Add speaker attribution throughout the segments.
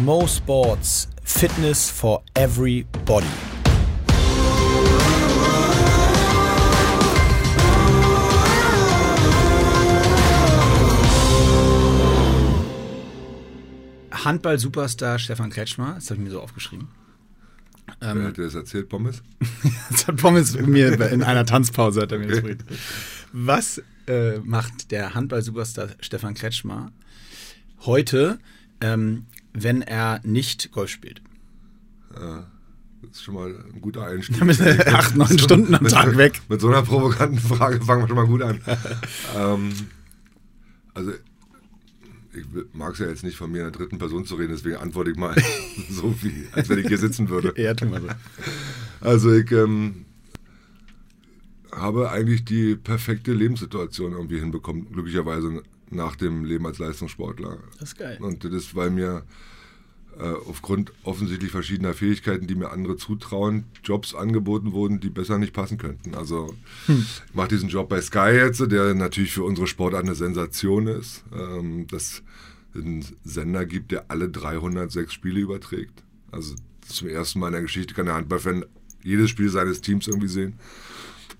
Speaker 1: Mo Sports Fitness for Everybody. Handball-Superstar Stefan Kretschmer, das habe ich mir so aufgeschrieben.
Speaker 2: Ähm, Wer hat dir das erzählt, Pommes?
Speaker 1: das hat Pommes mir in einer Tanzpause hat er mir okay. Was äh, macht der Handball-Superstar Stefan Kretschmer heute, ähm, wenn er nicht Golf spielt?
Speaker 2: Ja, das ist schon mal ein guter Einstieg.
Speaker 1: Damit acht, neun Stunden am Tag weg.
Speaker 2: Mit so einer provokanten Frage fangen wir schon mal gut an. ähm, also ich mag es ja jetzt nicht von mir in der dritten Person zu reden, deswegen antworte ich mal so wie, als wenn ich hier sitzen würde.
Speaker 1: Ja, tu mal so.
Speaker 2: Also ich ähm, habe eigentlich die perfekte Lebenssituation irgendwie hinbekommen, glücklicherweise nach dem Leben als Leistungssportler.
Speaker 1: Das ist geil.
Speaker 2: Und das ist, weil mir äh, aufgrund offensichtlich verschiedener Fähigkeiten, die mir andere zutrauen, Jobs angeboten wurden, die besser nicht passen könnten. Also hm. ich mache diesen Job bei Sky jetzt, der natürlich für unsere Sportart eine Sensation ist. Ähm, dass es einen Sender gibt, der alle 306 Spiele überträgt. Also zum ersten Mal in der Geschichte kann der Handballfan jedes Spiel seines Teams irgendwie sehen.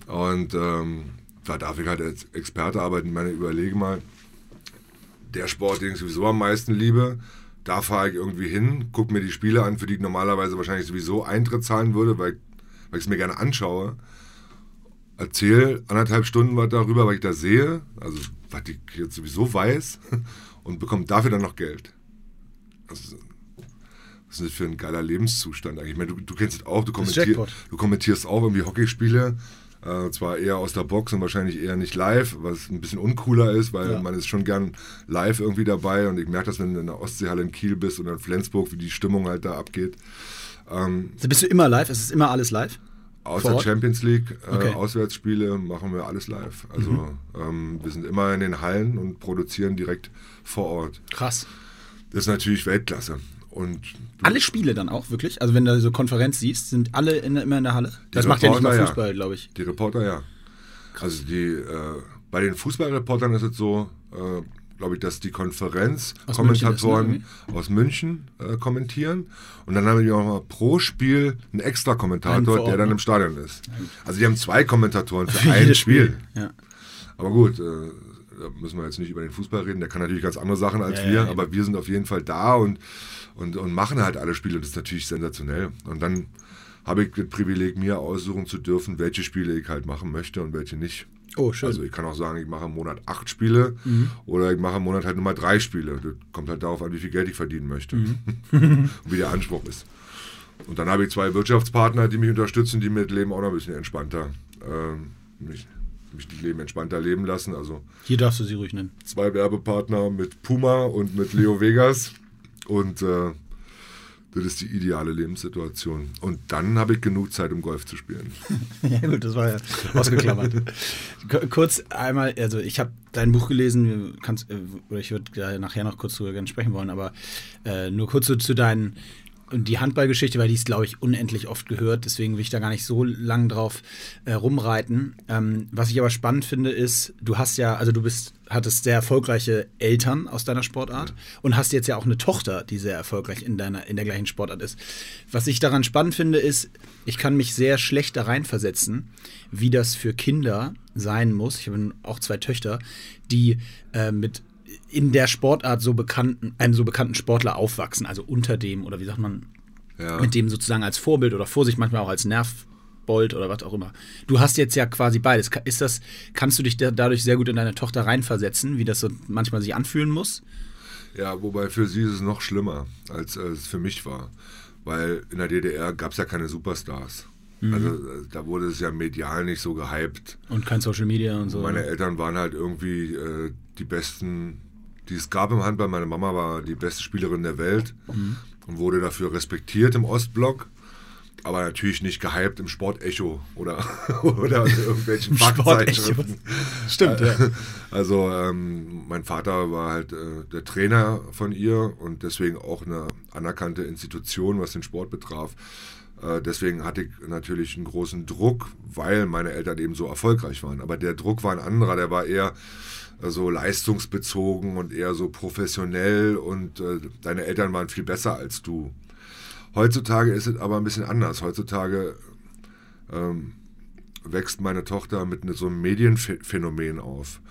Speaker 2: Und ähm, da darf ich halt als Experte arbeiten. Ich meine, überlege mal, der Sport, den ich sowieso am meisten liebe, da fahre ich irgendwie hin, gucke mir die Spiele an, für die ich normalerweise wahrscheinlich sowieso Eintritt zahlen würde, weil, weil ich es mir gerne anschaue. Erzähle anderthalb Stunden was darüber, was ich da sehe, also was ich jetzt sowieso weiß, und bekomme dafür dann noch Geld. Also, was ist das für ein geiler Lebenszustand eigentlich? Ich meine, du, du kennst es auch, du, kommentier, du kommentierst auch irgendwie Hockeyspiele. Äh, zwar eher aus der Box und wahrscheinlich eher nicht live, was ein bisschen uncooler ist, weil ja. man ist schon gern live irgendwie dabei und ich merke das, wenn du in der Ostseehalle in Kiel bist oder in Flensburg, wie die Stimmung halt da abgeht.
Speaker 1: Ähm, also bist du immer live? Ist es immer alles live?
Speaker 2: Außer Champions League, äh, okay. Auswärtsspiele machen wir alles live. Also mhm. ähm, wir sind immer in den Hallen und produzieren direkt vor Ort.
Speaker 1: Krass.
Speaker 2: Das ist natürlich Weltklasse. Und
Speaker 1: alle Spiele dann auch, wirklich? Also wenn du so Konferenz siehst, sind alle in, immer in der Halle? Das macht ja nicht mal Fußball, ja. glaube ich.
Speaker 2: Die Reporter, ja. Also die, äh, bei den Fußballreportern ist es so, äh, glaube ich, dass die Konferenzkommentatoren ne, aus München äh, kommentieren. Und dann haben die auch mal pro Spiel einen extra Kommentator, der dann im Stadion ist. Also die haben zwei Kommentatoren für, für ein Spiel. Spiel. Ja. Aber gut, äh, da müssen wir jetzt nicht über den Fußball reden. Der kann natürlich ganz andere Sachen als ja, wir, aber wir sind auf jeden Fall da und und, und machen halt alle Spiele. Das ist natürlich sensationell. Und dann habe ich das Privileg, mir aussuchen zu dürfen, welche Spiele ich halt machen möchte und welche nicht.
Speaker 1: Oh, schön.
Speaker 2: Also ich kann auch sagen, ich mache im Monat acht Spiele mhm. oder ich mache im Monat halt nur mal drei Spiele. Das kommt halt darauf an, wie viel Geld ich verdienen möchte mhm. und wie der Anspruch ist. Und dann habe ich zwei Wirtschaftspartner, die mich unterstützen, die mir das Leben auch noch ein bisschen entspannter, äh, mich, mich das Leben entspannter leben lassen. Also
Speaker 1: Hier darfst du sie ruhig nennen.
Speaker 2: Zwei Werbepartner mit Puma und mit Leo Vegas. Und äh, das ist die ideale Lebenssituation. Und dann habe ich genug Zeit, um Golf zu spielen.
Speaker 1: ja gut, das war ja ausgeklammert. kurz einmal, also ich habe dein Buch gelesen, kannst, äh, oder ich würde nachher noch kurz darüber gerne sprechen wollen, aber äh, nur kurz so zu deinen und die Handballgeschichte, weil die ist, glaube ich, unendlich oft gehört, deswegen will ich da gar nicht so lang drauf äh, rumreiten. Ähm, was ich aber spannend finde, ist, du hast ja, also du bist, hattest sehr erfolgreiche Eltern aus deiner Sportart ja. und hast jetzt ja auch eine Tochter, die sehr erfolgreich in deiner, in der gleichen Sportart ist. Was ich daran spannend finde, ist, ich kann mich sehr schlecht da reinversetzen, wie das für Kinder sein muss. Ich habe auch zwei Töchter, die äh, mit in der Sportart so bekannten, einem so bekannten Sportler aufwachsen, also unter dem oder wie sagt man, ja. mit dem sozusagen als Vorbild oder Vorsicht, manchmal auch als Nervbold oder was auch immer. Du hast jetzt ja quasi beides. Ist das, kannst du dich dadurch sehr gut in deine Tochter reinversetzen, wie das so manchmal sich anfühlen muss?
Speaker 2: Ja, wobei für sie ist es noch schlimmer, als es für mich war. Weil in der DDR gab es ja keine Superstars. Mhm. Also äh, da wurde es ja medial nicht so gehypt.
Speaker 1: Und kein Social Media und so.
Speaker 2: Meine Eltern waren halt irgendwie äh, die besten die es gab im Handball. Meine Mama war die beste Spielerin der Welt mhm. und wurde dafür respektiert im Ostblock. Aber natürlich nicht gehypt im Sportecho oder, oder in irgendwelchen Fachzeitschriften.
Speaker 1: Stimmt, ja.
Speaker 2: Also ähm, mein Vater war halt äh, der Trainer von ihr und deswegen auch eine anerkannte Institution, was den Sport betraf. Äh, deswegen hatte ich natürlich einen großen Druck, weil meine Eltern eben so erfolgreich waren. Aber der Druck war ein anderer, der war eher so leistungsbezogen und eher so professionell und äh, deine Eltern waren viel besser als du. Heutzutage ist es aber ein bisschen anders. Heutzutage ähm, wächst meine Tochter mit so einem Medienphänomen auf.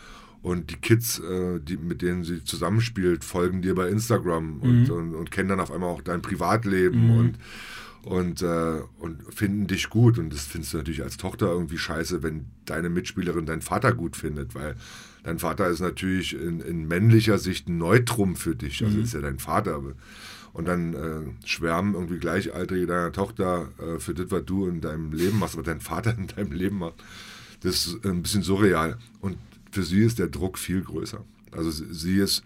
Speaker 2: Und die Kids, äh, die, mit denen sie zusammenspielt, folgen dir bei Instagram und, mhm. und, und, kennen dann auf einmal auch dein Privatleben mhm. und, und, äh, und finden dich gut. Und das findest du natürlich als Tochter irgendwie scheiße, wenn deine Mitspielerin deinen Vater gut findet, weil dein Vater ist natürlich in, in männlicher Sicht ein Neutrum für dich. Also mhm. ist ja dein Vater. Und dann äh, schwärmen irgendwie Gleichaltrige deiner Tochter äh, für das, was du in deinem Leben machst, was dein Vater in deinem Leben macht. Das ist ein bisschen surreal. Und für sie ist der Druck viel größer. Also sie ist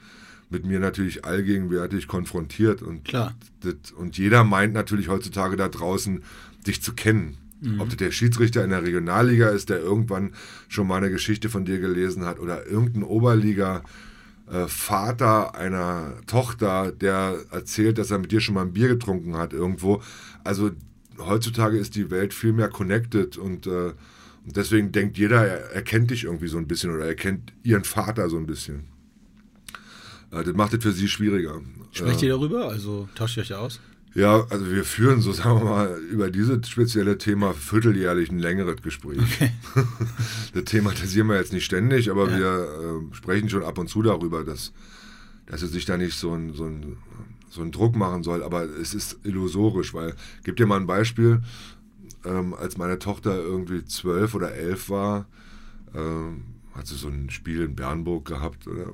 Speaker 2: mit mir natürlich allgegenwärtig konfrontiert und,
Speaker 1: Klar.
Speaker 2: Das, und jeder meint natürlich heutzutage da draußen, dich zu kennen. Mhm. Ob das der Schiedsrichter in der Regionalliga ist, der irgendwann schon mal eine Geschichte von dir gelesen hat oder irgendein Oberliga. Vater einer Tochter, der erzählt, dass er mit dir schon mal ein Bier getrunken hat irgendwo. Also heutzutage ist die Welt viel mehr connected und äh, und deswegen denkt jeder, er, er kennt dich irgendwie so ein bisschen oder er kennt ihren Vater so ein bisschen. Äh, das macht es für sie schwieriger.
Speaker 1: Sprecht äh, ihr darüber? Also tauscht ihr euch aus?
Speaker 2: Ja, also wir führen so, sagen wir mal, über dieses spezielle Thema vierteljährlich ein längeres Gespräch. Okay. das thematisieren wir jetzt nicht ständig, aber ja. wir äh, sprechen schon ab und zu darüber, dass, dass es sich da nicht so ein, so, ein, so einen Druck machen soll. Aber es ist illusorisch, weil, gebe dir mal ein Beispiel, ähm, als meine Tochter irgendwie zwölf oder elf war, ähm, hat sie so ein Spiel in Bernburg gehabt oder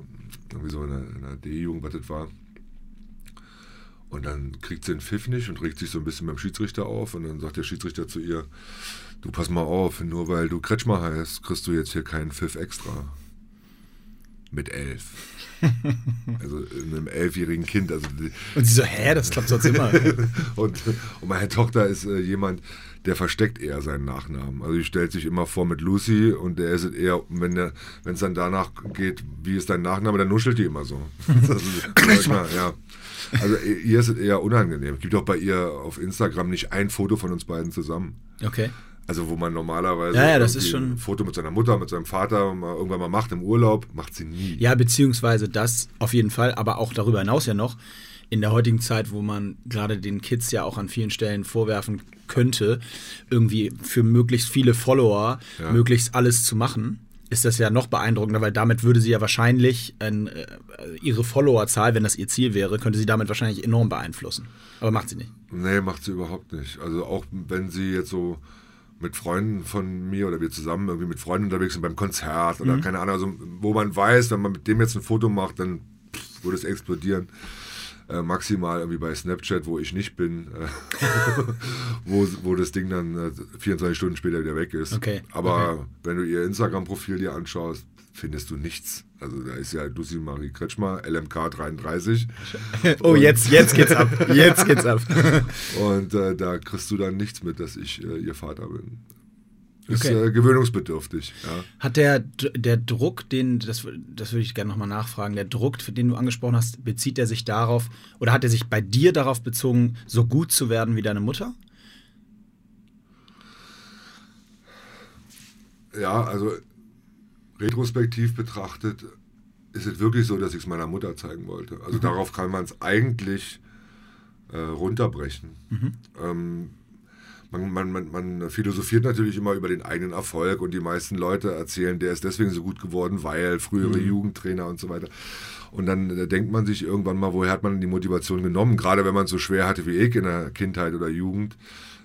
Speaker 2: irgendwie so in der, in der D-Jugend, was das war. Und dann kriegt sie einen Pfiff nicht und regt sich so ein bisschen beim Schiedsrichter auf. Und dann sagt der Schiedsrichter zu ihr, du pass mal auf, nur weil du Kretschmer heißt, kriegst du jetzt hier keinen Pfiff extra. Mit elf. also einem elfjährigen Kind. Also
Speaker 1: und sie so, hä, das klappt sonst immer.
Speaker 2: und, und meine Tochter ist äh, jemand, der versteckt eher seinen Nachnamen. Also die stellt sich immer vor mit Lucy und der ist eher, wenn es dann danach geht, wie ist dein Nachname, dann nuschelt die immer so. manchmal, ja. Also ihr ist es eher unangenehm. Es gibt auch bei ihr auf Instagram nicht ein Foto von uns beiden zusammen.
Speaker 1: Okay.
Speaker 2: Also wo man normalerweise
Speaker 1: ja, ja, das ist schon
Speaker 2: ein Foto mit seiner Mutter, mit seinem Vater mal, irgendwann mal macht im Urlaub, macht sie nie.
Speaker 1: Ja, beziehungsweise das auf jeden Fall, aber auch darüber hinaus ja noch in der heutigen Zeit, wo man gerade den Kids ja auch an vielen Stellen vorwerfen könnte, irgendwie für möglichst viele Follower ja. möglichst alles zu machen, ist das ja noch beeindruckender, weil damit würde sie ja wahrscheinlich äh, ihre Followerzahl, wenn das ihr Ziel wäre, könnte sie damit wahrscheinlich enorm beeinflussen. Aber macht sie nicht.
Speaker 2: Nee, macht sie überhaupt nicht. Also auch wenn sie jetzt so mit Freunden von mir oder wir zusammen irgendwie mit Freunden unterwegs sind beim Konzert oder mhm. keine Ahnung, also wo man weiß, wenn man mit dem jetzt ein Foto macht, dann würde es explodieren äh, maximal irgendwie bei Snapchat, wo ich nicht bin, äh, wo, wo das Ding dann äh, 24 Stunden später wieder weg ist.
Speaker 1: Okay.
Speaker 2: Aber
Speaker 1: okay.
Speaker 2: wenn du ihr Instagram-Profil dir anschaust, findest du nichts. Also da ist ja Lucy Marie Kretschmer, LMK 33.
Speaker 1: oh, jetzt, jetzt geht's ab. Jetzt geht's ab.
Speaker 2: und äh, da kriegst du dann nichts mit, dass ich äh, ihr Vater bin. Ist okay. äh, gewöhnungsbedürftig. Ja.
Speaker 1: Hat der, der Druck, den, das, das würde ich gerne nochmal nachfragen, der Druck, den du angesprochen hast, bezieht er sich darauf, oder hat er sich bei dir darauf bezogen, so gut zu werden wie deine Mutter?
Speaker 2: Ja, also retrospektiv betrachtet ist es wirklich so, dass ich es meiner Mutter zeigen wollte. Also mhm. darauf kann man es eigentlich äh, runterbrechen. Mhm. Ähm, man, man, man, man philosophiert natürlich immer über den eigenen Erfolg und die meisten Leute erzählen, der ist deswegen so gut geworden, weil frühere mhm. Jugendtrainer und so weiter. Und dann äh, denkt man sich irgendwann mal, woher hat man die Motivation genommen, gerade wenn man es so schwer hatte wie ich in der Kindheit oder Jugend.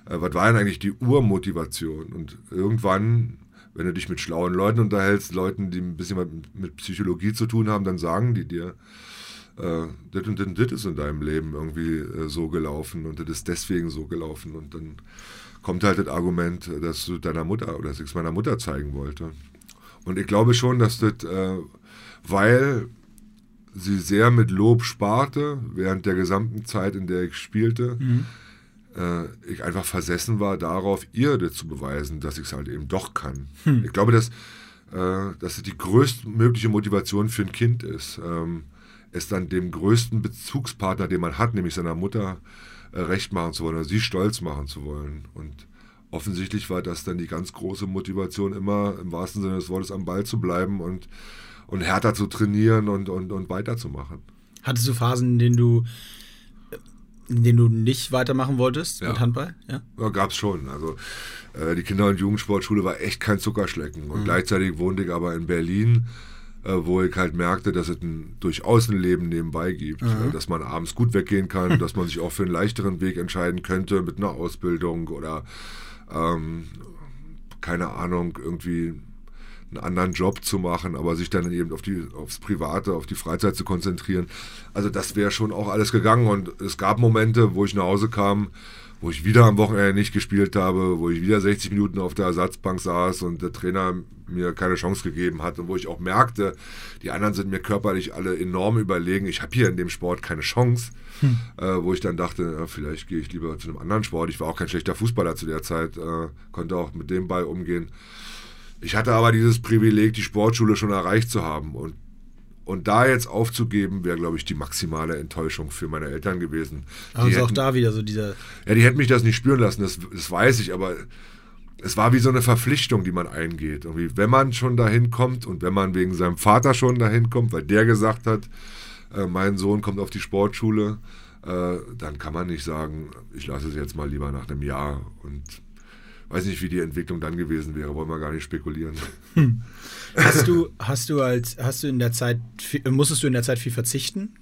Speaker 2: Äh, was war denn eigentlich die Urmotivation? Und irgendwann, wenn du dich mit schlauen Leuten unterhältst, Leuten, die ein bisschen mit Psychologie zu tun haben, dann sagen die dir, äh, das und das, das ist in deinem Leben irgendwie äh, so gelaufen und das ist deswegen so gelaufen. Und dann kommt halt das Argument, dass du deiner Mutter oder dass ich es meiner Mutter zeigen wollte. Und ich glaube schon, dass das, äh, weil sie sehr mit Lob sparte, während der gesamten Zeit, in der ich spielte, mhm. äh, ich einfach versessen war darauf, ihr das zu beweisen, dass ich es halt eben doch kann. Mhm. Ich glaube, dass, äh, dass es die größtmögliche Motivation für ein Kind ist. Ähm, es dann dem größten Bezugspartner, den man hat, nämlich seiner Mutter, äh, recht machen zu wollen oder sie stolz machen zu wollen. Und offensichtlich war das dann die ganz große Motivation, immer im wahrsten Sinne des Wortes am Ball zu bleiben und, und härter zu trainieren und, und, und weiterzumachen.
Speaker 1: Hattest du Phasen, in denen du in denen du nicht weitermachen wolltest
Speaker 2: Ja.
Speaker 1: mit Handball? Ja.
Speaker 2: Ja, gab's schon. Also äh, die Kinder- und Jugendsportschule war echt kein Zuckerschlecken. Und gleichzeitig wohnte ich aber in Berlin, äh, wo ich halt merkte, dass es ein, durchaus ein Leben nebenbei gibt. Äh, dass man abends gut weggehen kann, dass man sich auch für einen leichteren Weg entscheiden könnte mit einer Ausbildung oder ähm, keine Ahnung, irgendwie einen anderen Job zu machen, aber sich dann eben auf die, aufs Private, auf die Freizeit zu konzentrieren. Also das wäre schon auch alles gegangen und es gab Momente, wo ich nach Hause kam, wo ich wieder am Wochenende nicht gespielt habe, wo ich wieder 60 Minuten auf der Ersatzbank saß und der Trainer mir keine Chance gegeben hat und wo ich auch merkte, die anderen sind mir körperlich alle enorm überlegen. Ich habe hier in dem Sport keine Chance, äh, wo ich dann dachte, ja, vielleicht gehe ich lieber zu einem anderen Sport. Ich war auch kein schlechter Fußballer zu der Zeit, äh, konnte auch mit dem Ball umgehen. Ich hatte aber dieses Privileg, die Sportschule schon erreicht zu haben. Und, und da jetzt aufzugeben, wäre, glaube ich, die maximale Enttäuschung für meine Eltern gewesen.
Speaker 1: Es ist auch
Speaker 2: hätten-
Speaker 1: da wieder so dieser.
Speaker 2: ja, die hätten mich das nicht spüren lassen, das, das weiß ich, aber es war wie so eine Verpflichtung, die man eingeht. Irgendwie, wenn man schon dahin kommt und wenn man wegen seinem Vater schon dahin kommt, weil der gesagt hat, äh, mein Sohn kommt auf die Sportschule, äh, dann kann man nicht sagen, ich lasse es jetzt mal lieber nach einem Jahr und weiß nicht, wie die Entwicklung dann gewesen wäre, wollen wir gar nicht spekulieren.
Speaker 1: Hast du, hast du als, hast du in der Zeit, viel- musstest du in der Zeit viel verzichten?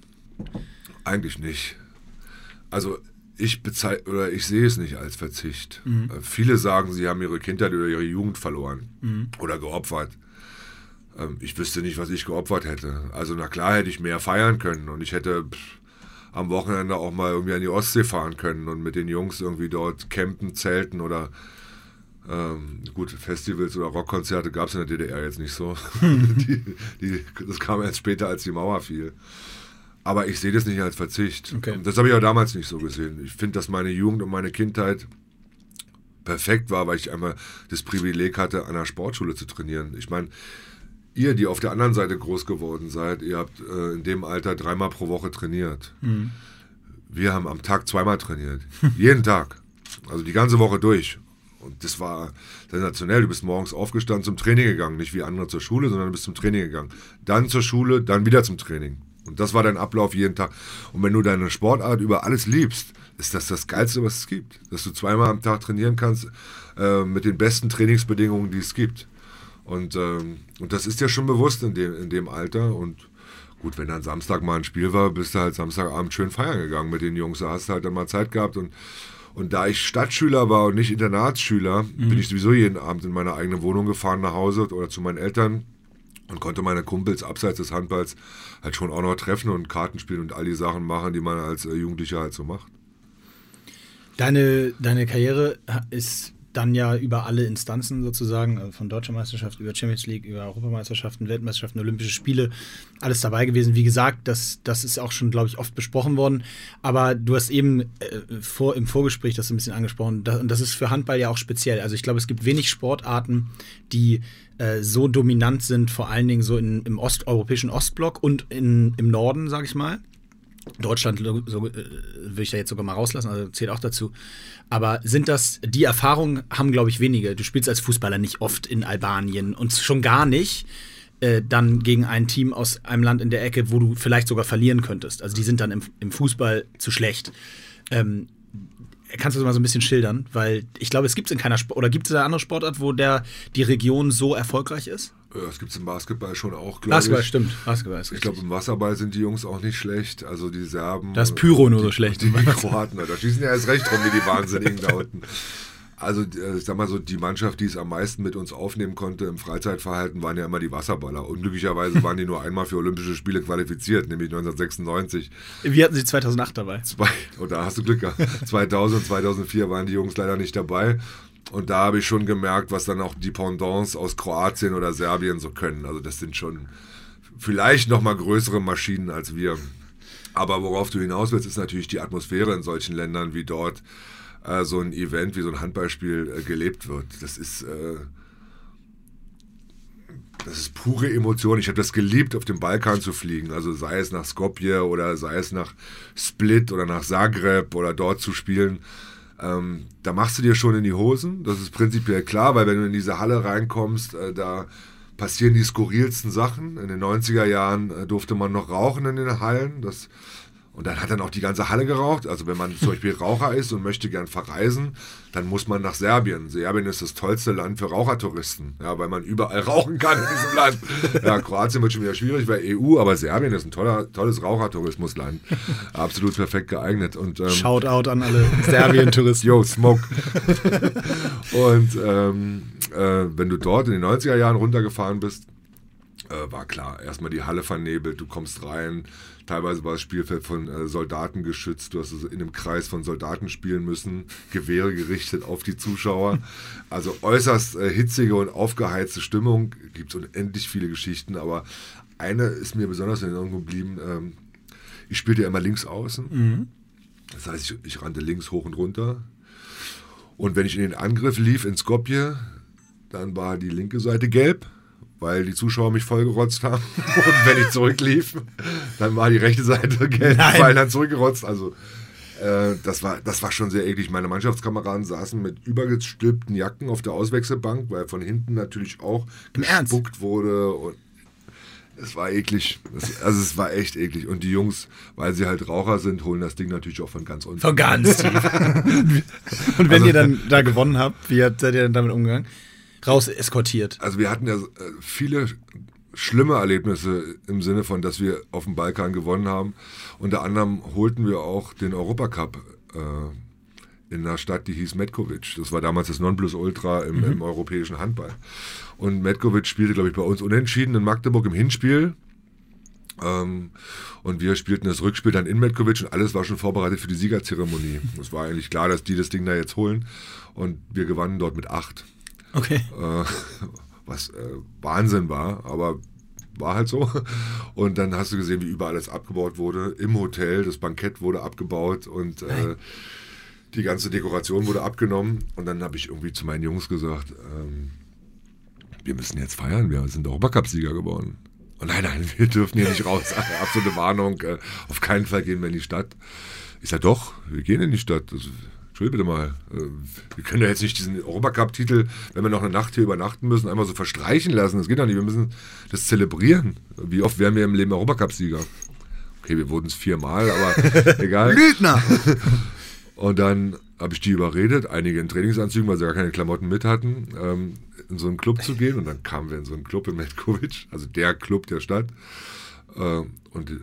Speaker 2: Eigentlich nicht. Also ich bezei oder ich sehe es nicht als Verzicht. Äh, viele sagen, sie haben ihre Kindheit oder ihre Jugend verloren oder geopfert. Ähm, ich wüsste nicht, was ich geopfert hätte. Also na klar hätte ich mehr feiern können und ich hätte pff, am Wochenende auch mal irgendwie an die Ostsee fahren können und mit den Jungs irgendwie dort campen, zelten oder ähm, gut, Festivals oder Rockkonzerte gab es in der DDR jetzt nicht so. die, die, das kam erst später, als die Mauer fiel. Aber ich sehe das nicht als Verzicht.
Speaker 1: Okay.
Speaker 2: Das habe ich auch damals nicht so gesehen. Ich finde, dass meine Jugend und meine Kindheit perfekt war, weil ich einmal das Privileg hatte, an einer Sportschule zu trainieren. Ich meine, ihr, die auf der anderen Seite groß geworden seid, ihr habt äh, in dem Alter dreimal pro Woche trainiert. Wir haben am Tag zweimal trainiert. Jeden Tag. Also die ganze Woche durch. Und das war sensationell. Du bist morgens aufgestanden, zum Training gegangen. Nicht wie andere zur Schule, sondern du bist zum Training gegangen. Dann zur Schule, dann wieder zum Training. Und das war dein Ablauf jeden Tag. Und wenn du deine Sportart über alles liebst, ist das das Geilste, was es gibt. Dass du zweimal am Tag trainieren kannst äh, mit den besten Trainingsbedingungen, die es gibt. Und, ähm, und das ist dir schon bewusst in dem, in dem Alter. Und gut, wenn dann Samstag mal ein Spiel war, bist du halt Samstagabend schön feiern gegangen mit den Jungs. Da hast du halt dann mal Zeit gehabt. Und, und da ich Stadtschüler war und nicht Internatsschüler, bin ich sowieso jeden Abend in meine eigene Wohnung gefahren nach Hause oder zu meinen Eltern und konnte meine Kumpels abseits des Handballs halt schon auch noch treffen und Karten spielen und all die Sachen machen, die man als äh, Jugendlicher halt so macht.
Speaker 1: Deine, deine Karriere ist dann ja über alle Instanzen sozusagen, also von Deutscher Meisterschaft über Champions League, über Europameisterschaften, Weltmeisterschaften, Olympische Spiele, alles dabei gewesen. Wie gesagt, das, das ist auch schon, glaube ich, oft besprochen worden. Aber du hast eben äh, vor, im Vorgespräch das ein bisschen angesprochen. Da, und das ist für Handball ja auch speziell. Also ich glaube, es gibt wenig Sportarten, die äh, so dominant sind, vor allen Dingen so in, im osteuropäischen Ostblock und in, im Norden, sage ich mal. Deutschland so, äh, will ich da jetzt sogar mal rauslassen, also zählt auch dazu. Aber sind das, die Erfahrungen haben, glaube ich, wenige. Du spielst als Fußballer nicht oft in Albanien und schon gar nicht äh, dann gegen ein Team aus einem Land in der Ecke, wo du vielleicht sogar verlieren könntest. Also die sind dann im, im Fußball zu schlecht. Ähm, kannst du das mal so ein bisschen schildern? Weil ich glaube, es gibt es in keiner Sport, oder gibt es eine andere Sportart, wo der, die Region so erfolgreich ist?
Speaker 2: Äh, Das gibt es im Basketball schon auch, glaube
Speaker 1: Basketball,
Speaker 2: ich.
Speaker 1: stimmt. Basketball ist
Speaker 2: Ich glaube, im Wasserball sind die Jungs auch nicht schlecht. Also die Serben.
Speaker 1: Da ist Pyro nur so schlecht.
Speaker 2: Die, die Kroaten, da schießen ja erst recht rum wie die Wahnsinnigen da unten. Also, äh, ich sag mal so, die Mannschaft, die es am meisten mit uns aufnehmen konnte im Freizeitverhalten, waren ja immer die Wasserballer. Unglücklicherweise waren die nur einmal für Olympische Spiele qualifiziert, nämlich 1996.
Speaker 1: Wir hatten sie 2008 dabei.
Speaker 2: Zwei, und da hast du Glück gehabt. 2000 und 2004 waren die Jungs leider nicht dabei. Und da habe ich schon gemerkt, was dann auch die Pendants aus Kroatien oder Serbien so können. Also das sind schon vielleicht noch mal größere Maschinen als wir. Aber worauf du hinaus willst, ist natürlich die Atmosphäre in solchen Ländern, wie dort äh, so ein Event, wie so ein Handballspiel äh, gelebt wird. Das ist... Äh, das ist pure Emotion. Ich habe das geliebt, auf dem Balkan zu fliegen. Also sei es nach Skopje oder sei es nach Split oder nach Zagreb oder dort zu spielen. Ähm, da machst du dir schon in die Hosen. Das ist prinzipiell klar, weil wenn du in diese Halle reinkommst, äh, da passieren die skurrilsten Sachen. In den 90er Jahren äh, durfte man noch rauchen in den Hallen. Das und dann hat dann auch die ganze Halle geraucht. Also wenn man zum Beispiel Raucher ist und möchte gern verreisen, dann muss man nach Serbien. Serbien ist das tollste Land für Rauchertouristen, ja, weil man überall rauchen kann in diesem Land. Ja, Kroatien wird schon wieder schwierig, weil EU, aber Serbien ist ein toller, tolles Rauchertourismusland. Absolut perfekt geeignet. Und,
Speaker 1: ähm, Shoutout an alle Serbien-Touristen.
Speaker 2: Yo, Smoke. und ähm, äh, wenn du dort in den 90er Jahren runtergefahren bist, äh, war klar, erstmal die Halle vernebelt, du kommst rein, Teilweise war das Spielfeld von äh, Soldaten geschützt. Du hast also in einem Kreis von Soldaten spielen müssen, Gewehre gerichtet auf die Zuschauer. Also äußerst äh, hitzige und aufgeheizte Stimmung. Gibt es unendlich viele Geschichten, aber eine ist mir besonders in Erinnerung geblieben. Ähm, ich spielte ja immer links außen. Mhm. Das heißt, ich, ich rannte links hoch und runter. Und wenn ich in den Angriff lief in Skopje, dann war die linke Seite gelb weil die Zuschauer mich vollgerotzt haben. Und wenn ich zurücklief, dann war die rechte Seite gelb, weil dann zurückgerotzt. Also äh, das, war, das war schon sehr eklig. Meine Mannschaftskameraden saßen mit übergestülpten Jacken auf der Auswechselbank, weil von hinten natürlich auch
Speaker 1: Im gespuckt
Speaker 2: Ernst? wurde. Und es war eklig. Das, also es war echt eklig. Und die Jungs, weil sie halt Raucher sind, holen das Ding natürlich auch von ganz unten.
Speaker 1: Von ganz tief. Und wenn also, ihr dann da gewonnen habt, wie seid ihr denn damit umgegangen? Raus eskortiert.
Speaker 2: Also wir hatten ja äh, viele schlimme Erlebnisse im Sinne von, dass wir auf dem Balkan gewonnen haben. Unter anderem holten wir auch den Europacup äh, in einer Stadt, die hieß Metkovic. Das war damals das Nonplusultra im, mhm. im europäischen Handball. Und Metkovic spielte, glaube ich, bei uns unentschieden in Magdeburg im Hinspiel. Ähm, und wir spielten das Rückspiel dann in Metkovic und alles war schon vorbereitet für die Siegerzeremonie. Es war eigentlich klar, dass die das Ding da jetzt holen. Und wir gewannen dort mit acht.
Speaker 1: Okay.
Speaker 2: Äh, was äh, Wahnsinn war, aber war halt so. Und dann hast du gesehen, wie überall alles abgebaut wurde. Im Hotel, das Bankett wurde abgebaut und äh, die ganze Dekoration wurde abgenommen. Und dann habe ich irgendwie zu meinen Jungs gesagt, ähm, wir müssen jetzt feiern, wir sind Europacup-Sieger geworden. Und nein, nein, wir dürfen hier nicht raus. Absolute Warnung, äh, auf keinen Fall gehen wir in die Stadt. Ich sage, doch, wir gehen in die Stadt. Das, Entschuldigung bitte mal, äh, wir können ja jetzt nicht diesen Europacup-Titel, wenn wir noch eine Nacht hier übernachten müssen, einmal so verstreichen lassen. Das geht doch nicht. Wir müssen das zelebrieren. Wie oft wären wir im Leben Europacup-Sieger? Okay, wir wurden es viermal, aber egal.
Speaker 1: Lügner!
Speaker 2: Und dann habe ich die überredet, einige in Trainingsanzügen, weil sie gar keine Klamotten mit hatten, ähm, in so einen Club zu gehen. Und dann kamen wir in so einen Club in Metkovic, also der Club der Stadt. Äh, und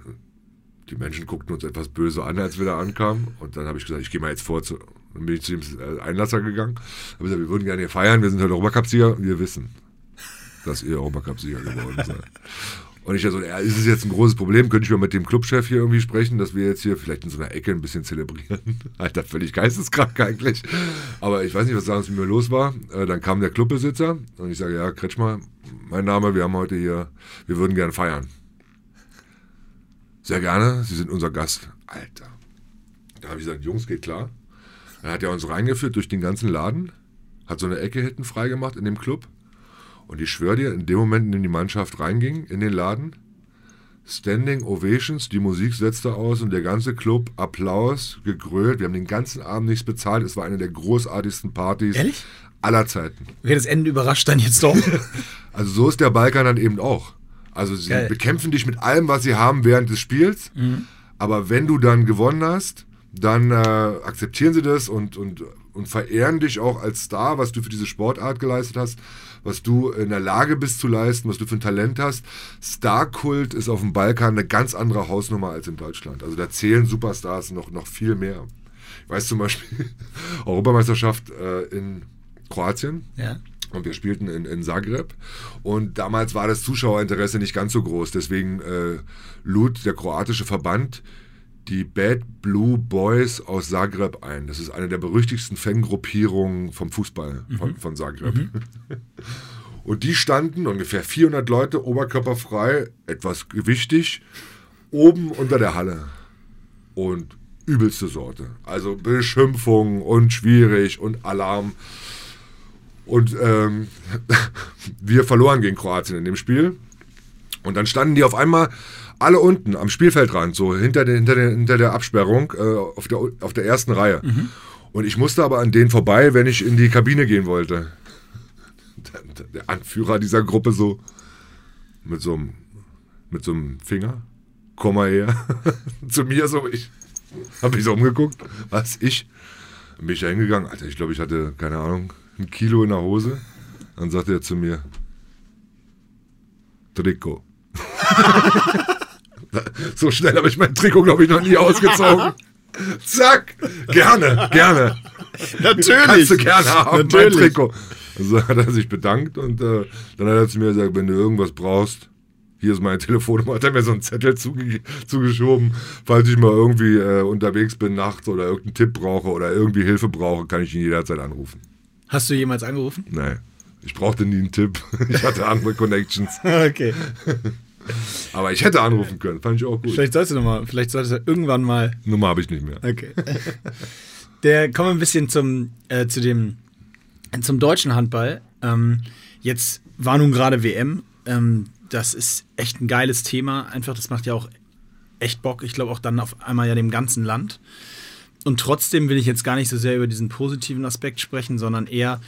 Speaker 2: die Menschen guckten uns etwas böse an, als wir da ankamen. Und dann habe ich gesagt, ich gehe mal jetzt vor zu, dann bin ich zu dem Einlasser gegangen. Habe gesagt, wir würden gerne hier feiern, wir sind heute Europacup-Sieger. Wir wissen, dass ihr Europacup-Sieger geworden seid. Und ich so, ja, ist es jetzt ein großes Problem? Könnte ich mal mit dem Clubchef hier irgendwie sprechen, dass wir jetzt hier vielleicht in so einer Ecke ein bisschen zelebrieren? Alter, völlig geisteskrank eigentlich. Aber ich weiß nicht, was damals mit mir los war. Äh, dann kam der Clubbesitzer und ich sage, ja, Kretschmer, mein Name, wir haben heute hier, wir würden gerne feiern. Sehr gerne, Sie sind unser Gast. Alter. Da habe ich gesagt, Jungs, geht klar. Dann hat er uns reingeführt durch den ganzen Laden, hat so eine Ecke hinten freigemacht in dem Club. Und ich schwöre dir, in dem Moment, in dem die Mannschaft reinging in den Laden, Standing Ovations, die Musik setzte aus und der ganze Club Applaus, gegrölt. Wir haben den ganzen Abend nichts bezahlt. Es war eine der großartigsten Partys
Speaker 1: Ehrlich?
Speaker 2: aller Zeiten.
Speaker 1: Okay, das Ende überrascht dann jetzt doch.
Speaker 2: also so ist der Balkan dann eben auch. Also sie Geil. bekämpfen dich mit allem, was sie haben während des Spiels. Mhm. Aber wenn du dann gewonnen hast, dann äh, akzeptieren sie das und, und, und verehren dich auch als Star, was du für diese Sportart geleistet hast, was du in der Lage bist zu leisten, was du für ein Talent hast. Starkult ist auf dem Balkan eine ganz andere Hausnummer als in Deutschland. Also da zählen Superstars noch, noch viel mehr. Ich weiß zum Beispiel, Europameisterschaft äh, in Kroatien.
Speaker 1: Ja.
Speaker 2: Und wir spielten in, in Zagreb. Und damals war das Zuschauerinteresse nicht ganz so groß. Deswegen äh, lud der kroatische Verband die Bad Blue Boys aus Zagreb ein. Das ist eine der berüchtigsten Fangruppierungen vom Fußball mhm. von, von Zagreb. Mhm. Und die standen ungefähr 400 Leute, oberkörperfrei, etwas gewichtig, oben unter der Halle. Und übelste Sorte. Also Beschimpfung und schwierig und Alarm. Und ähm, wir verloren gegen Kroatien in dem Spiel. Und dann standen die auf einmal alle unten am Spielfeldrand, so hinter der, hinter der, hinter der Absperrung äh, auf, der, auf der ersten Reihe. Mhm. Und ich musste aber an denen vorbei, wenn ich in die Kabine gehen wollte. Der, der Anführer dieser Gruppe so, mit so einem, mit so einem Finger. Komm mal her. Zu mir so, ich habe mich so umgeguckt. Was, ich? Bin ich da hingegangen. Alter, ich glaube, ich hatte, keine Ahnung, ein Kilo in der Hose. Dann sagte er zu mir, Trikot. so schnell habe ich mein Trikot, glaube ich, noch nie ausgezogen. Zack, gerne, gerne.
Speaker 1: Natürlich.
Speaker 2: Kannst du gerne haben,
Speaker 1: Natürlich.
Speaker 2: mein Trikot. Also hat er sich bedankt und äh, dann hat er zu mir gesagt, wenn du irgendwas brauchst, hier ist meine Telefonnummer, hat er mir so einen Zettel zuge zugeschoben, falls ich mal irgendwie äh, unterwegs bin nachts oder irgendeinen Tipp brauche oder irgendwie Hilfe brauche, kann ich ihn jederzeit anrufen.
Speaker 1: Hast du jemals angerufen?
Speaker 2: Nee, ich brauchte nie einen Tipp. Ich hatte andere Connections.
Speaker 1: Okay.
Speaker 2: Aber ich hätte anrufen können, fand ich auch gut.
Speaker 1: Vielleicht solltest du noch mal, vielleicht solltest du irgendwann mal.
Speaker 2: Nummer habe ich nicht mehr.
Speaker 1: Okay. Der kommen wir ein bisschen zum, äh, zu dem, zum deutschen Handball. Ähm, jetzt war nun gerade WM. Ähm, das ist echt ein geiles Thema. Einfach, das macht ja auch echt Bock. Ich glaube auch dann auf einmal ja dem ganzen Land. Und trotzdem will ich jetzt gar nicht so sehr über diesen positiven Aspekt sprechen, sondern eher,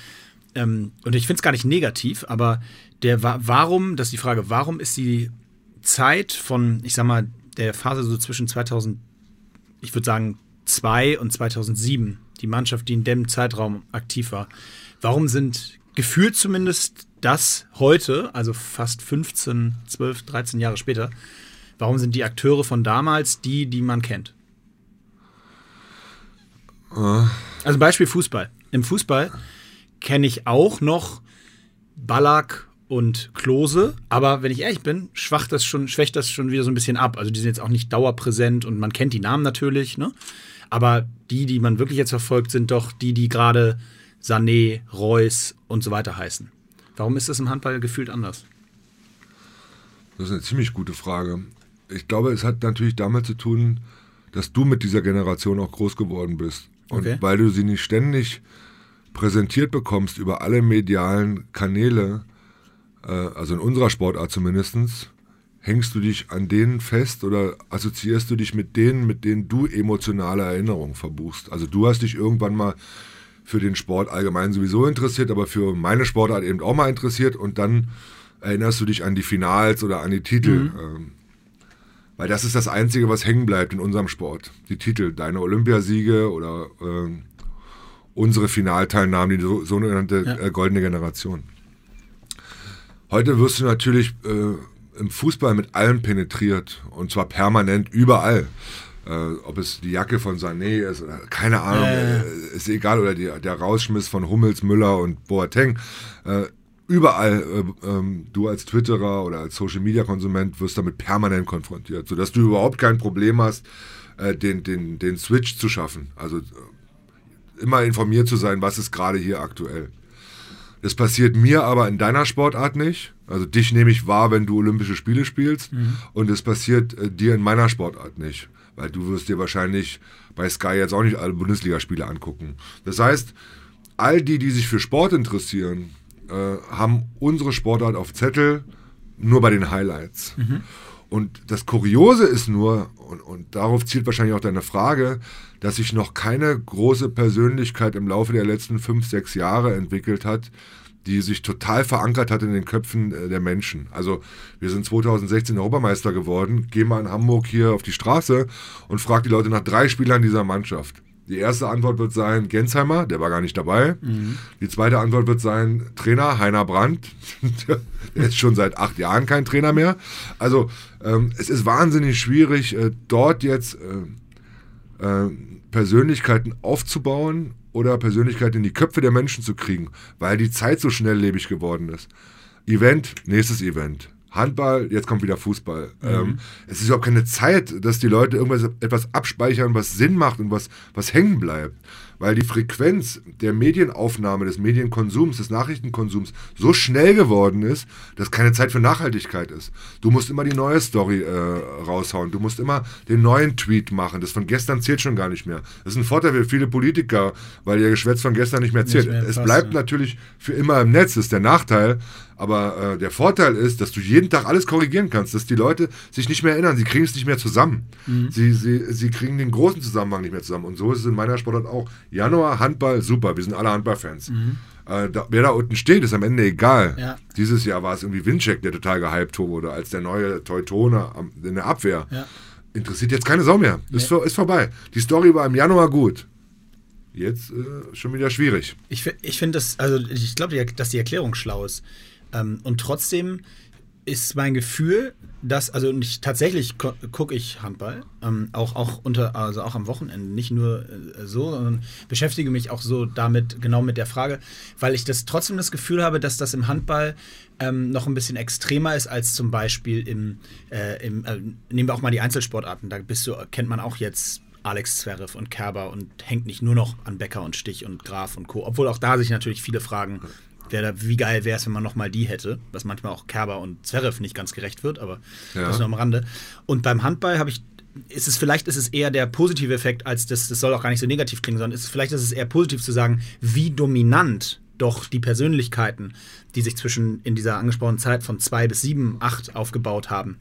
Speaker 1: ähm, und ich finde es gar nicht negativ, aber der wa- warum, das ist die Frage, warum ist die Zeit von, ich sag mal, der Phase so zwischen 2000, ich würde sagen, 2 und 2007, die Mannschaft, die in dem Zeitraum aktiv war, warum sind gefühlt zumindest das heute, also fast 15, 12, 13 Jahre später, warum sind die Akteure von damals die, die man kennt? Also Beispiel Fußball. Im Fußball kenne ich auch noch Ballack und Klose, aber wenn ich ehrlich bin, schwacht das schon, schwächt das schon wieder so ein bisschen ab. Also die sind jetzt auch nicht dauerpräsent und man kennt die Namen natürlich, ne? Aber die, die man wirklich jetzt verfolgt, sind doch die, die gerade Sané, Reus und so weiter heißen. Warum ist das im Handball gefühlt anders?
Speaker 2: Das ist eine ziemlich gute Frage. Ich glaube, es hat natürlich damit zu tun, dass du mit dieser Generation auch groß geworden bist. Und
Speaker 1: Okay.
Speaker 2: weil du sie nicht ständig präsentiert bekommst über alle medialen Kanäle, also in unserer Sportart zumindest, hängst du dich an denen fest oder assoziierst du dich mit denen, mit denen du emotionale Erinnerungen verbuchst. Also du hast dich irgendwann mal für den Sport allgemein sowieso interessiert, aber für meine Sportart eben auch mal interessiert und dann erinnerst du dich an die Finals oder an die Titel. Ähm, weil das ist das Einzige, was hängen bleibt in unserem Sport. Die Titel, deine Olympiasiege oder ähm, unsere Finalteilnahmen, die so, sogenannte
Speaker 1: Ja.
Speaker 2: äh, goldene Generation. Heute wirst du natürlich äh, im Fußball mit allem penetriert und zwar permanent überall. Äh, ob es die Jacke von Sané ist, oder, keine Ahnung, äh, ist egal, oder die, der Rausschmiss von Hummels, Müller und Boateng. Äh, überall, äh, ähm, du als Twitterer oder als Social-Media-Konsument wirst damit permanent konfrontiert, sodass du überhaupt kein Problem hast, äh, den, den, den Switch zu schaffen. Also immer informiert zu sein, was ist gerade hier aktuell. Das passiert mir aber in deiner Sportart nicht. Also dich nehme ich wahr, wenn du Olympische Spiele spielst. Und es passiert äh, dir in meiner Sportart nicht. Weil du wirst dir wahrscheinlich bei Sky jetzt auch nicht alle Bundesligaspiele angucken. Das heißt, all die, die sich für Sport interessieren, äh, haben unsere Sportart auf Zettel nur bei den Highlights. Und das Kuriose ist nur, und, und darauf zielt wahrscheinlich auch deine Frage, dass sich noch keine große Persönlichkeit im Laufe der letzten fünf, sechs Jahre entwickelt hat, die sich total verankert hat in den Köpfen äh, der Menschen. Also wir sind 2016 Europameister geworden, geh mal in Hamburg hier auf die Straße und frag die Leute nach drei Spielern dieser Mannschaft. Die erste Antwort wird sein Gensheimer, der war gar nicht dabei. Die zweite Antwort wird sein Trainer Heiner Brandt. der ist schon seit acht Jahren kein Trainer mehr. Also ähm, es ist wahnsinnig schwierig, äh, dort jetzt äh, äh, Persönlichkeiten aufzubauen oder Persönlichkeiten in die Köpfe der Menschen zu kriegen, weil die Zeit so schnelllebig geworden ist. Event, nächstes Event. Handball, jetzt kommt wieder Fußball. Ähm, es ist überhaupt keine Zeit, dass die Leute irgendwas etwas abspeichern, was Sinn macht und was, was hängen bleibt. Weil die Frequenz der Medienaufnahme, des Medienkonsums, des Nachrichtenkonsums so schnell geworden ist, dass keine Zeit für Nachhaltigkeit ist. Du musst immer die neue Story äh, raushauen. Du musst immer den neuen Tweet machen. Das von gestern zählt schon gar nicht mehr. Das ist ein Vorteil für viele Politiker, weil ihr Geschwätz von gestern nicht mehr zählt.
Speaker 1: mehr
Speaker 2: es
Speaker 1: passt,
Speaker 2: bleibt
Speaker 1: ja.
Speaker 2: natürlich für immer im Netz, das ist der Nachteil. Aber äh, der Vorteil ist, dass du jeden Tag alles korrigieren kannst, dass die Leute sich nicht mehr erinnern, sie kriegen es nicht mehr zusammen.
Speaker 1: Mhm.
Speaker 2: Sie, sie, sie kriegen den großen Zusammenhang nicht mehr zusammen. Und so ist es in meiner Sportart auch. Januar, Handball, super, wir sind alle Handballfans. Äh, da, wer da unten steht, ist am Ende egal.
Speaker 1: Ja.
Speaker 2: Dieses Jahr war es irgendwie Winczek, der total gehypt wurde, als der neue Teutone am- in der Abwehr.
Speaker 1: Ja.
Speaker 2: Interessiert jetzt keine Sau mehr. Ist, vor, ist vorbei. Die Story war im Januar gut. Jetzt äh, schon wieder schwierig.
Speaker 1: Ich, ich finde das, also ich glaube, dass die Erklärung schlau ist. Ähm, und trotzdem ist mein Gefühl, dass, also ich, tatsächlich gucke ich Handball, ähm, auch, auch unter, also auch am Wochenende, nicht nur äh, so, sondern beschäftige mich auch so damit, genau mit der Frage, weil ich das trotzdem das Gefühl habe, dass das im Handball ähm, noch ein bisschen extremer ist als zum Beispiel im, äh, im äh, nehmen wir auch mal die Einzelsportarten, da bist du, kennt man auch jetzt Alex Zverev und Kerber und hängt nicht nur noch an Becker und Stich und Graf und Co. Obwohl auch da sich natürlich viele fragen, da, wie geil wäre es, wenn man nochmal die hätte, was manchmal auch Kerber und Zverev nicht ganz gerecht wird, aber
Speaker 2: Ja.
Speaker 1: das nur am Rande. Und beim Handball habe ich, ist es vielleicht ist es eher der positive Effekt, als das, das soll auch gar nicht so negativ klingen, sondern ist, vielleicht ist es eher positiv zu sagen, wie dominant doch die Persönlichkeiten, die sich zwischen in dieser angesprochenen Zeit von zwei bis sieben, acht aufgebaut haben,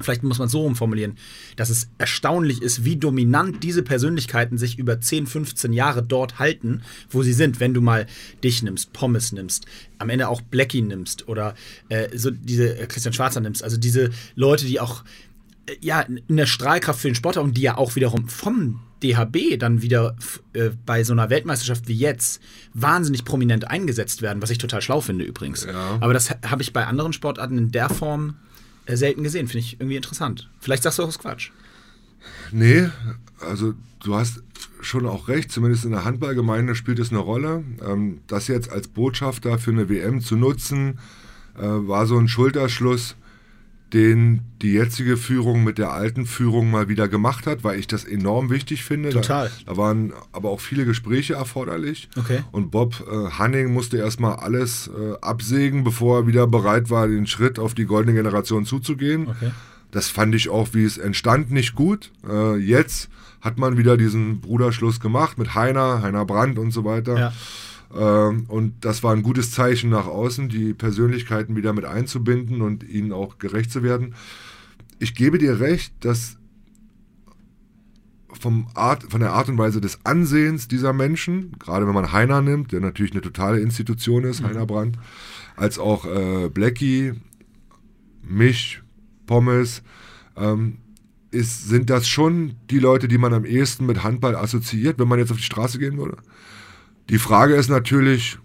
Speaker 1: vielleicht muss man es so umformulieren, dass es erstaunlich ist, wie dominant diese Persönlichkeiten sich über 10, 15 Jahre dort halten, wo sie sind. Wenn du mal dich nimmst, Pommes nimmst, am Ende auch Blackie nimmst oder äh, so diese äh, Christian Schwarzer nimmst, also diese Leute, die auch äh, ja in der Strahlkraft für den Sport haben, die ja auch wiederum vom DHB dann wieder äh, bei so einer Weltmeisterschaft wie jetzt wahnsinnig prominent eingesetzt werden, was ich total schlau finde übrigens.
Speaker 2: Ja.
Speaker 1: Aber das ha- habe ich bei anderen Sportarten in der Form selten gesehen. Finde ich irgendwie interessant. Vielleicht sagst du auch ist Quatsch.
Speaker 2: Nee, also du hast schon auch recht, zumindest in der Handballgemeinde spielt es eine Rolle. Ähm, das jetzt als Botschafter für eine WM zu nutzen, äh, war so ein Schulterschluss, den die jetzige Führung mit der alten Führung mal wieder gemacht hat, weil ich das enorm wichtig finde.
Speaker 1: Total.
Speaker 2: Da, da waren aber auch viele Gespräche erforderlich.
Speaker 1: Okay.
Speaker 2: Und Bob äh, Hanning musste erstmal alles äh, absägen, bevor er wieder bereit war, den Schritt auf die goldene Generation zuzugehen.
Speaker 1: Okay.
Speaker 2: Das fand ich auch, wie es entstand, nicht gut. Äh, jetzt hat man wieder diesen Bruderschluss gemacht mit Heiner, Heiner Brandt und so weiter.
Speaker 1: Ja.
Speaker 2: Ähm, und das war ein gutes Zeichen nach außen, die Persönlichkeiten wieder mit einzubinden und ihnen auch gerecht zu werden. Ich gebe dir recht, dass vom Art, von der Art und Weise des Ansehens dieser Menschen, gerade wenn man Heiner nimmt, der natürlich eine totale Institution ist, Heiner Brandt, als auch äh, Blackie, mich, Pommes, ähm, ist, sind das schon die Leute, die man am ehesten mit Handball assoziiert, wenn man jetzt auf die Straße gehen würde? Die Frage ist natürlich,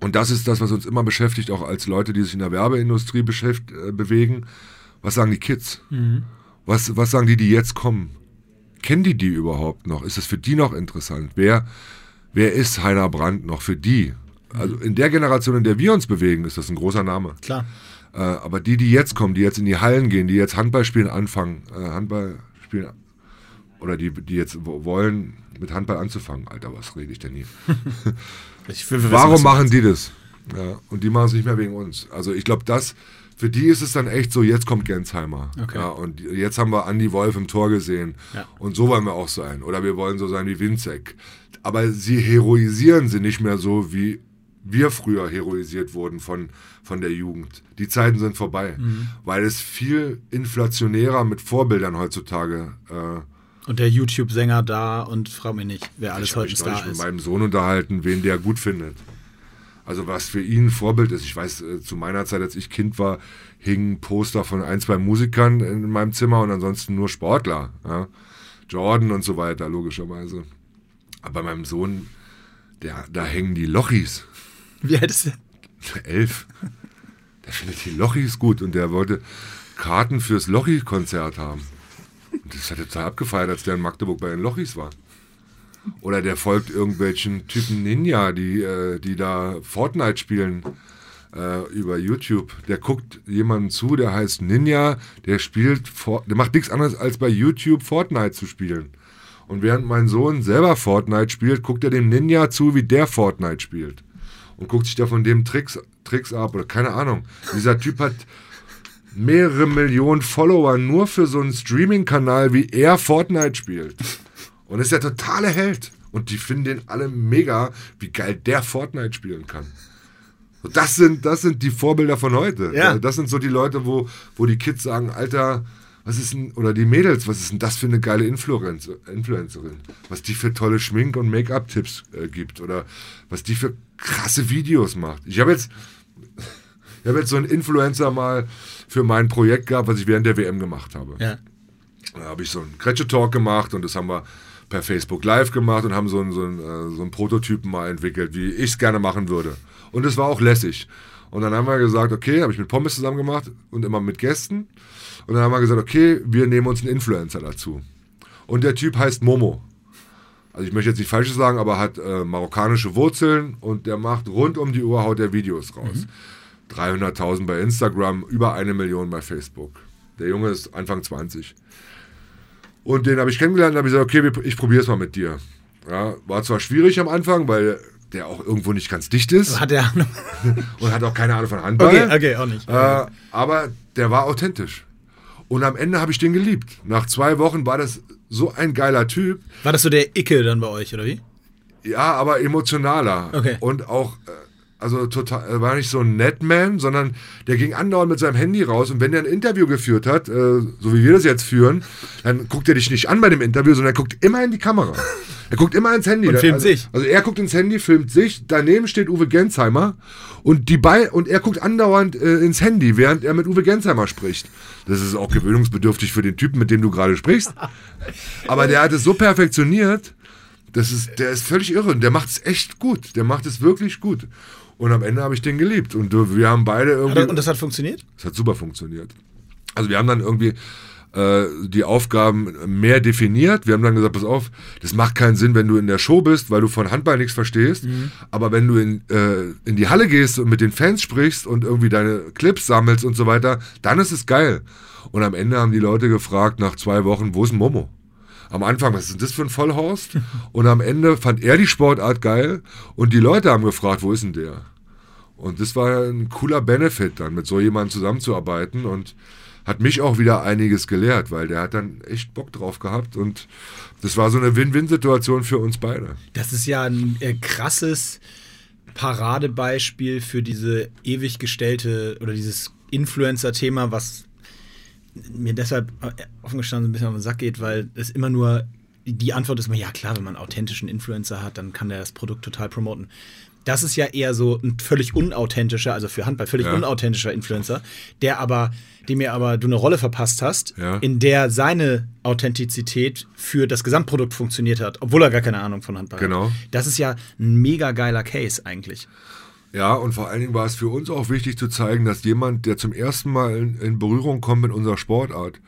Speaker 2: und das ist das, was uns immer beschäftigt, auch als Leute, die sich in der Werbeindustrie äh, bewegen, was sagen die Kids? Was, was sagen die, die jetzt kommen? Kennen die die überhaupt noch? Ist es für die noch interessant? Wer, wer ist Heiner Brandt noch für die? Also in der Generation, in der wir uns bewegen, ist das ein großer Name.
Speaker 1: Klar.
Speaker 2: Äh, aber die, die jetzt kommen, die jetzt in die Hallen gehen, die jetzt Handball spielen anfangen, äh, Handball spielen, oder die, die jetzt wo- wollen, mit Handball anzufangen. Alter, was rede ich denn hier?
Speaker 1: Ich will, wissen,
Speaker 2: Warum machen die das? Ja, und die machen es nicht mehr wegen uns. Also ich glaube, das, für die ist es dann echt so, jetzt kommt Gensheimer.
Speaker 1: Okay.
Speaker 2: Ja, und jetzt haben wir Andy Wolf im Tor gesehen.
Speaker 1: Ja.
Speaker 2: Und so wollen wir auch sein. Oder wir wollen so sein wie Winzek. Aber sie heroisieren sie nicht mehr so, wie wir früher heroisiert wurden von, von der Jugend. Die Zeiten sind vorbei.
Speaker 1: Mhm.
Speaker 2: Weil es viel inflationärer mit Vorbildern heutzutage äh,
Speaker 1: Und der YouTube-Sänger da und frag mich nicht, wer alles
Speaker 2: ich
Speaker 1: heute
Speaker 2: mich
Speaker 1: Star
Speaker 2: neulich mit
Speaker 1: ist.
Speaker 2: meinem Sohn unterhalten, wen der gut findet. Also was für ihn ein Vorbild ist. Ich weiß, äh, zu meiner Zeit, als ich Kind war, hingen Poster von ein, zwei Musikern in meinem Zimmer und ansonsten nur Sportler. Ja? Jordan und so weiter, logischerweise. Aber bei meinem Sohn, der, da hängen die Lochis.
Speaker 1: Wie alt ist der?
Speaker 2: Elf. Der findet die Lochis gut und der wollte Karten fürs Lochi-Konzert haben. Das hat er abgefeiert, als der in Magdeburg bei den Lochis war. Oder der folgt irgendwelchen Typen Ninja, die, äh, die da Fortnite spielen äh, über YouTube. Der guckt jemanden zu, der heißt Ninja, der spielt, der macht nichts anderes als bei YouTube Fortnite zu spielen. Und während mein Sohn selber Fortnite spielt, guckt er dem Ninja zu, wie der Fortnite spielt. Und guckt sich da von dem Tricks, Tricks ab oder keine Ahnung. Dieser Typ hat mehrere Millionen Follower nur für so einen Streaming-Kanal, wie er Fortnite spielt. Und ist der totale Held. Und die finden den alle mega, wie geil der Fortnite spielen kann. So, Das sind, das sind die Vorbilder von heute.
Speaker 1: Ja.
Speaker 2: Das sind so die Leute, wo, wo die Kids sagen, Alter, was ist denn, oder die Mädels, was ist denn das für eine geile Influencer, Influencerin? Was die für tolle Schmink- und Make-up-Tipps äh, gibt oder was die für krasse Videos macht. Ich habe jetzt, ich habe jetzt so einen Influencer mal für mein Projekt gehabt, was ich während der WM gemacht habe.
Speaker 1: Ja.
Speaker 2: Da habe ich so einen Kretsche-Talk gemacht und das haben wir per Facebook Live gemacht und haben so einen, so einen, äh, so einen Prototypen mal entwickelt, wie ich es gerne machen würde. Und es war auch lässig. Und dann haben wir gesagt, okay, habe ich mit Pommes zusammen gemacht und immer mit Gästen. Und dann haben wir gesagt, okay, wir nehmen uns einen Influencer dazu. Und der Typ heißt Momo. Also ich möchte jetzt nicht Falsches sagen, aber hat äh, marokkanische Wurzeln und der macht rund um die Uhr haut der Videos raus. 300.000 bei Instagram, über eine Million bei Facebook. Der Junge ist Anfang 20. Und den habe ich kennengelernt und habe gesagt, okay, ich probiere es mal mit dir. Ja, war zwar schwierig am Anfang, weil der auch irgendwo nicht ganz dicht ist
Speaker 1: Hat er Ahnung?
Speaker 2: und hat auch keine Ahnung von Handball.
Speaker 1: Okay, okay, auch nicht.
Speaker 2: Äh, aber der war authentisch. Und am Ende habe ich den geliebt. Nach zwei Wochen war das so ein geiler Typ.
Speaker 1: War das so der Icke dann bei euch, oder wie?
Speaker 2: Ja, aber emotionaler.
Speaker 1: Okay.
Speaker 2: Und auch, äh, also total, er war nicht so ein Netman, sondern der ging andauernd mit seinem Handy raus und wenn der ein Interview geführt hat, äh, so wie wir das jetzt führen, dann guckt er dich nicht an bei dem Interview, sondern er guckt immer in die Kamera. Er guckt immer ins Handy.
Speaker 1: Und filmt
Speaker 2: also,
Speaker 1: sich.
Speaker 2: Also er guckt ins Handy, filmt sich, daneben steht Uwe Gensheimer und die Be und er guckt andauernd äh, ins Handy, während er mit Uwe Gensheimer spricht. Das ist auch gewöhnungsbedürftig für den Typen, mit dem du gerade sprichst. Aber der hat es so perfektioniert, das ist, der ist völlig irre und der macht es echt gut. Der macht es wirklich gut. Und am Ende habe ich den geliebt. Und wir haben beide irgendwie.
Speaker 1: Und das hat funktioniert?
Speaker 2: Das hat super funktioniert. Also wir haben dann irgendwie äh, die Aufgaben mehr definiert. Wir haben dann gesagt, pass auf, das macht keinen Sinn, wenn du in der Show bist, weil du von Handball nichts verstehst. Aber wenn du in, äh, in die Halle gehst und mit den Fans sprichst und irgendwie deine Clips sammelst und so weiter, dann ist es geil. Und am Ende haben die Leute gefragt, nach zwei Wochen, wo ist Momo? Am Anfang, was ist denn das für ein Vollhorst? Und am Ende fand er die Sportart geil und die Leute haben gefragt, wo ist denn der? Und das war ein cooler Benefit, dann mit so jemandem zusammenzuarbeiten und hat mich auch wieder einiges gelehrt, weil der hat dann echt Bock drauf gehabt und das war so eine Win-Win-Situation für uns beide.
Speaker 1: Das ist ja ein äh, krasses Paradebeispiel für diese ewig gestellte oder dieses Influencer-Thema, was mir deshalb äh, offen gestanden ein bisschen auf den Sack geht, weil es immer nur die Antwort ist immer, ja klar, wenn man einen authentischen Influencer hat, dann kann der das Produkt total promoten. Das ist ja eher so ein völlig unauthentischer, also für Handball völlig
Speaker 2: Ja.
Speaker 1: unauthentischer Influencer, der aber, dem ihr aber du eine Rolle verpasst hast,
Speaker 2: Ja.
Speaker 1: in der seine Authentizität für das Gesamtprodukt funktioniert hat, obwohl er gar keine Ahnung von Handball
Speaker 2: Genau.
Speaker 1: hat. Das ist ja ein mega geiler Case eigentlich.
Speaker 2: Ja, und vor allen Dingen war es für uns auch wichtig zu zeigen, dass jemand, der zum ersten Mal in, in Berührung kommt mit unserer Sportart,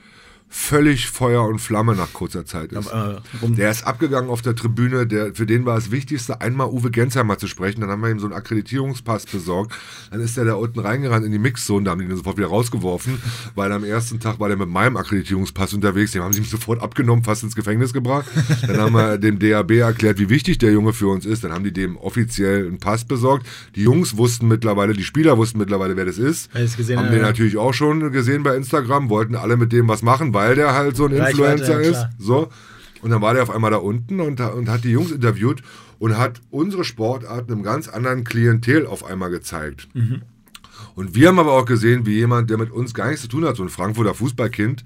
Speaker 2: völlig Feuer und Flamme nach kurzer Zeit ist.
Speaker 1: Aber, äh,
Speaker 2: Der ist abgegangen auf der Tribüne, der, für den war das Wichtigste, einmal Uwe Gensheimer zu sprechen. Dann haben wir ihm so einen Akkreditierungspass besorgt. Dann ist er da unten reingerannt in die Mixzone, da haben die ihn sofort wieder rausgeworfen, weil am ersten Tag war der mit meinem Akkreditierungspass unterwegs. Den haben sie ihm sofort abgenommen, fast ins Gefängnis gebracht. Dann haben wir dem DAB erklärt, wie wichtig der Junge für uns ist. Dann haben die dem offiziell einen Pass besorgt. Die Jungs wussten mittlerweile, die Spieler wussten mittlerweile, wer das ist.
Speaker 1: Es gesehen
Speaker 2: haben
Speaker 1: haben,
Speaker 2: den
Speaker 1: ja.
Speaker 2: natürlich auch schon gesehen bei Instagram, wollten alle mit dem was machen, weil der halt so ein Influencer ist.
Speaker 1: klar.
Speaker 2: So. Und dann war der auf einmal da unten und, und hat die Jungs interviewt und hat unsere Sportart einem ganz anderen Klientel auf einmal gezeigt.
Speaker 1: Mhm.
Speaker 2: Und wir haben aber auch gesehen, wie jemand, der mit uns gar nichts zu tun hat, so ein Frankfurter Fußballkind,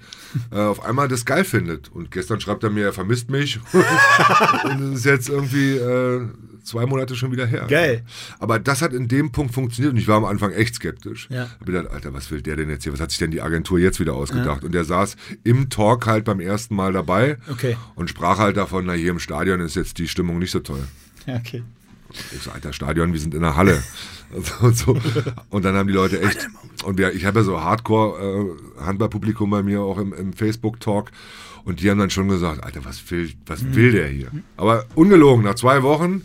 Speaker 2: äh, auf einmal das geil findet. Und gestern schreibt er mir, er vermisst mich. und es ist jetzt irgendwie äh, zwei Monate schon wieder her.
Speaker 1: Geil.
Speaker 2: Aber das hat in dem Punkt funktioniert und ich war am Anfang echt skeptisch.
Speaker 1: Ja.
Speaker 2: Ich gedacht, Alter, was will der denn jetzt hier? Was hat sich denn die Agentur jetzt wieder ausgedacht? Und der saß im Talk halt beim ersten Mal dabei
Speaker 1: Okay.
Speaker 2: und sprach halt davon, na hier im Stadion ist jetzt die Stimmung nicht so toll.
Speaker 1: Ja, okay.
Speaker 2: Ich so, alter Stadion, wir sind in der Halle. und, so. und dann haben die Leute echt, und wir, ich habe ja so Hardcore-Handballpublikum bei mir auch im, im Facebook-Talk. Und die haben dann schon gesagt, Alter, was will, was will der hier? Aber ungelogen, nach zwei Wochen,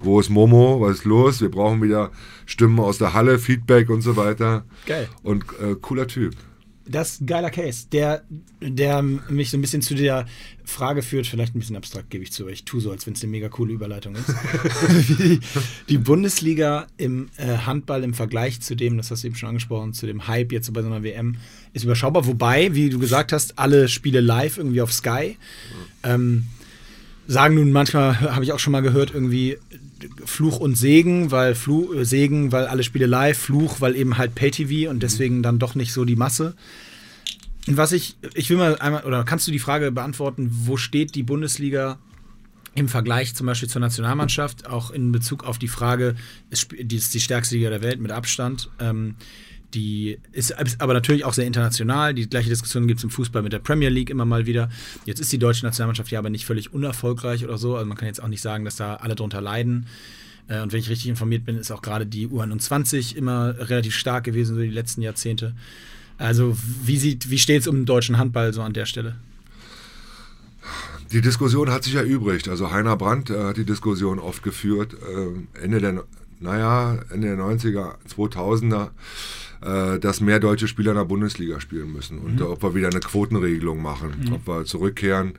Speaker 2: wo ist Momo, was ist los? Wir brauchen wieder Stimmen aus der Halle, Feedback und so weiter.
Speaker 1: Geil.
Speaker 2: Und äh, cooler Typ.
Speaker 1: Das ist ein geiler Case, der, der mich so ein bisschen zu der Frage führt, vielleicht ein bisschen abstrakt, gebe ich zu, aber ich tue so, als wenn es eine mega coole Überleitung ist. Wie die Bundesliga im äh, Handball im Vergleich zu dem, das hast du eben schon angesprochen, zu dem Hype jetzt bei so einer WM, ist überschaubar. Wobei, wie du gesagt hast, alle Spiele live irgendwie auf Sky. Ähm, sagen nun manchmal, habe ich auch schon mal gehört, irgendwie Fluch und Segen, weil Fluch, äh, Segen, weil alle Spiele live, Fluch, weil eben halt Pay-TV und deswegen dann doch nicht so die Masse. Was ich, ich will mal einmal, oder kannst du die Frage beantworten, wo steht die Bundesliga im Vergleich zum Beispiel zur Nationalmannschaft, auch in Bezug auf die Frage, die ist die stärkste Liga der Welt mit Abstand. Ähm, die ist, aber natürlich auch sehr international. Die gleiche Diskussion gibt es im Fußball mit der Premier League immer mal wieder. Jetzt ist die deutsche Nationalmannschaft ja aber nicht völlig unerfolgreich oder so. Also man kann jetzt auch nicht sagen, dass da alle drunter leiden. Äh, und wenn ich richtig informiert bin, ist auch gerade die U21 immer relativ stark gewesen, so die letzten Jahrzehnte. Also wie, wie steht es um den deutschen Handball so an der Stelle?
Speaker 2: Die Diskussion hat sich erübrigt. Also Heiner Brandt äh, hat die Diskussion oft geführt. Äh, Ende der, naja, Ende der 90er, 2000er, äh, dass mehr deutsche Spieler in der Bundesliga spielen müssen. Und mhm. ob wir wieder eine Quotenregelung machen, mhm. ob wir zurückkehren,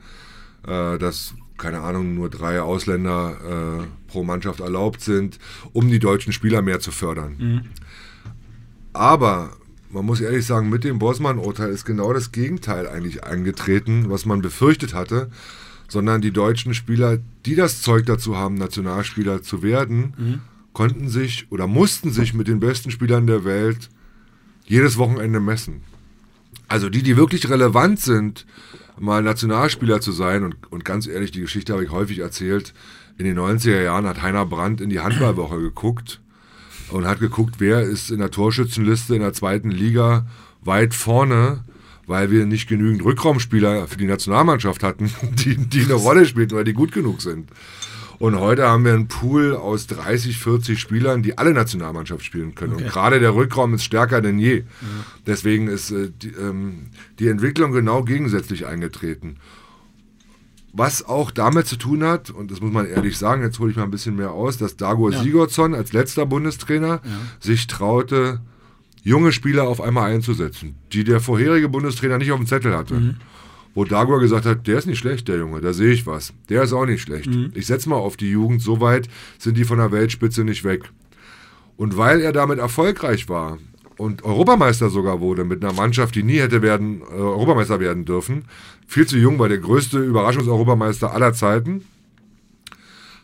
Speaker 2: äh, dass, keine Ahnung, nur drei Ausländer äh, pro Mannschaft erlaubt sind, um die deutschen Spieler mehr zu fördern. Mhm. Aber man muss ehrlich sagen, mit dem Bosman-Urteil ist genau das Gegenteil eigentlich eingetreten, was man befürchtet hatte, sondern die deutschen Spieler, die das Zeug dazu haben, Nationalspieler zu werden, mhm. konnten sich oder mussten sich mit den besten Spielern der Welt jedes Wochenende messen. Also die, die wirklich relevant sind, mal Nationalspieler zu sein, und, und ganz ehrlich, die Geschichte habe ich häufig erzählt, in den 90er Jahren hat Heiner Brandt in die Handballwoche geguckt und hat geguckt, wer ist in der Torschützenliste in der zweiten Liga weit vorne, weil wir nicht genügend Rückraumspieler für die Nationalmannschaft hatten, die, die eine Rolle spielten oder die gut genug sind. Und heute haben wir einen Pool aus 30, 40 Spielern, die alle Nationalmannschaft spielen können. Okay. Und gerade der Rückraum ist stärker denn je. Ja. Deswegen ist äh, die, ähm, die Entwicklung genau gegensätzlich eingetreten. Was auch damit zu tun hat, und das muss man ehrlich sagen, jetzt hole ich mal ein bisschen mehr aus, dass Dago ja. Sigurdsson als letzter Bundestrainer ja. sich traute, junge Spieler auf einmal einzusetzen, die der vorherige Bundestrainer nicht auf dem Zettel hatte. Mhm. Wo Dagur gesagt hat, der ist nicht schlecht, der Junge, da sehe ich was. Der ist auch nicht schlecht. Mhm. Ich setze mal auf die Jugend, so weit sind die von der Weltspitze nicht weg. Und weil er damit erfolgreich war und Europameister sogar wurde mit einer Mannschaft, die nie hätte werden, äh, Europameister werden dürfen, viel zu jung, war der größte Überraschungseuropameister aller Zeiten,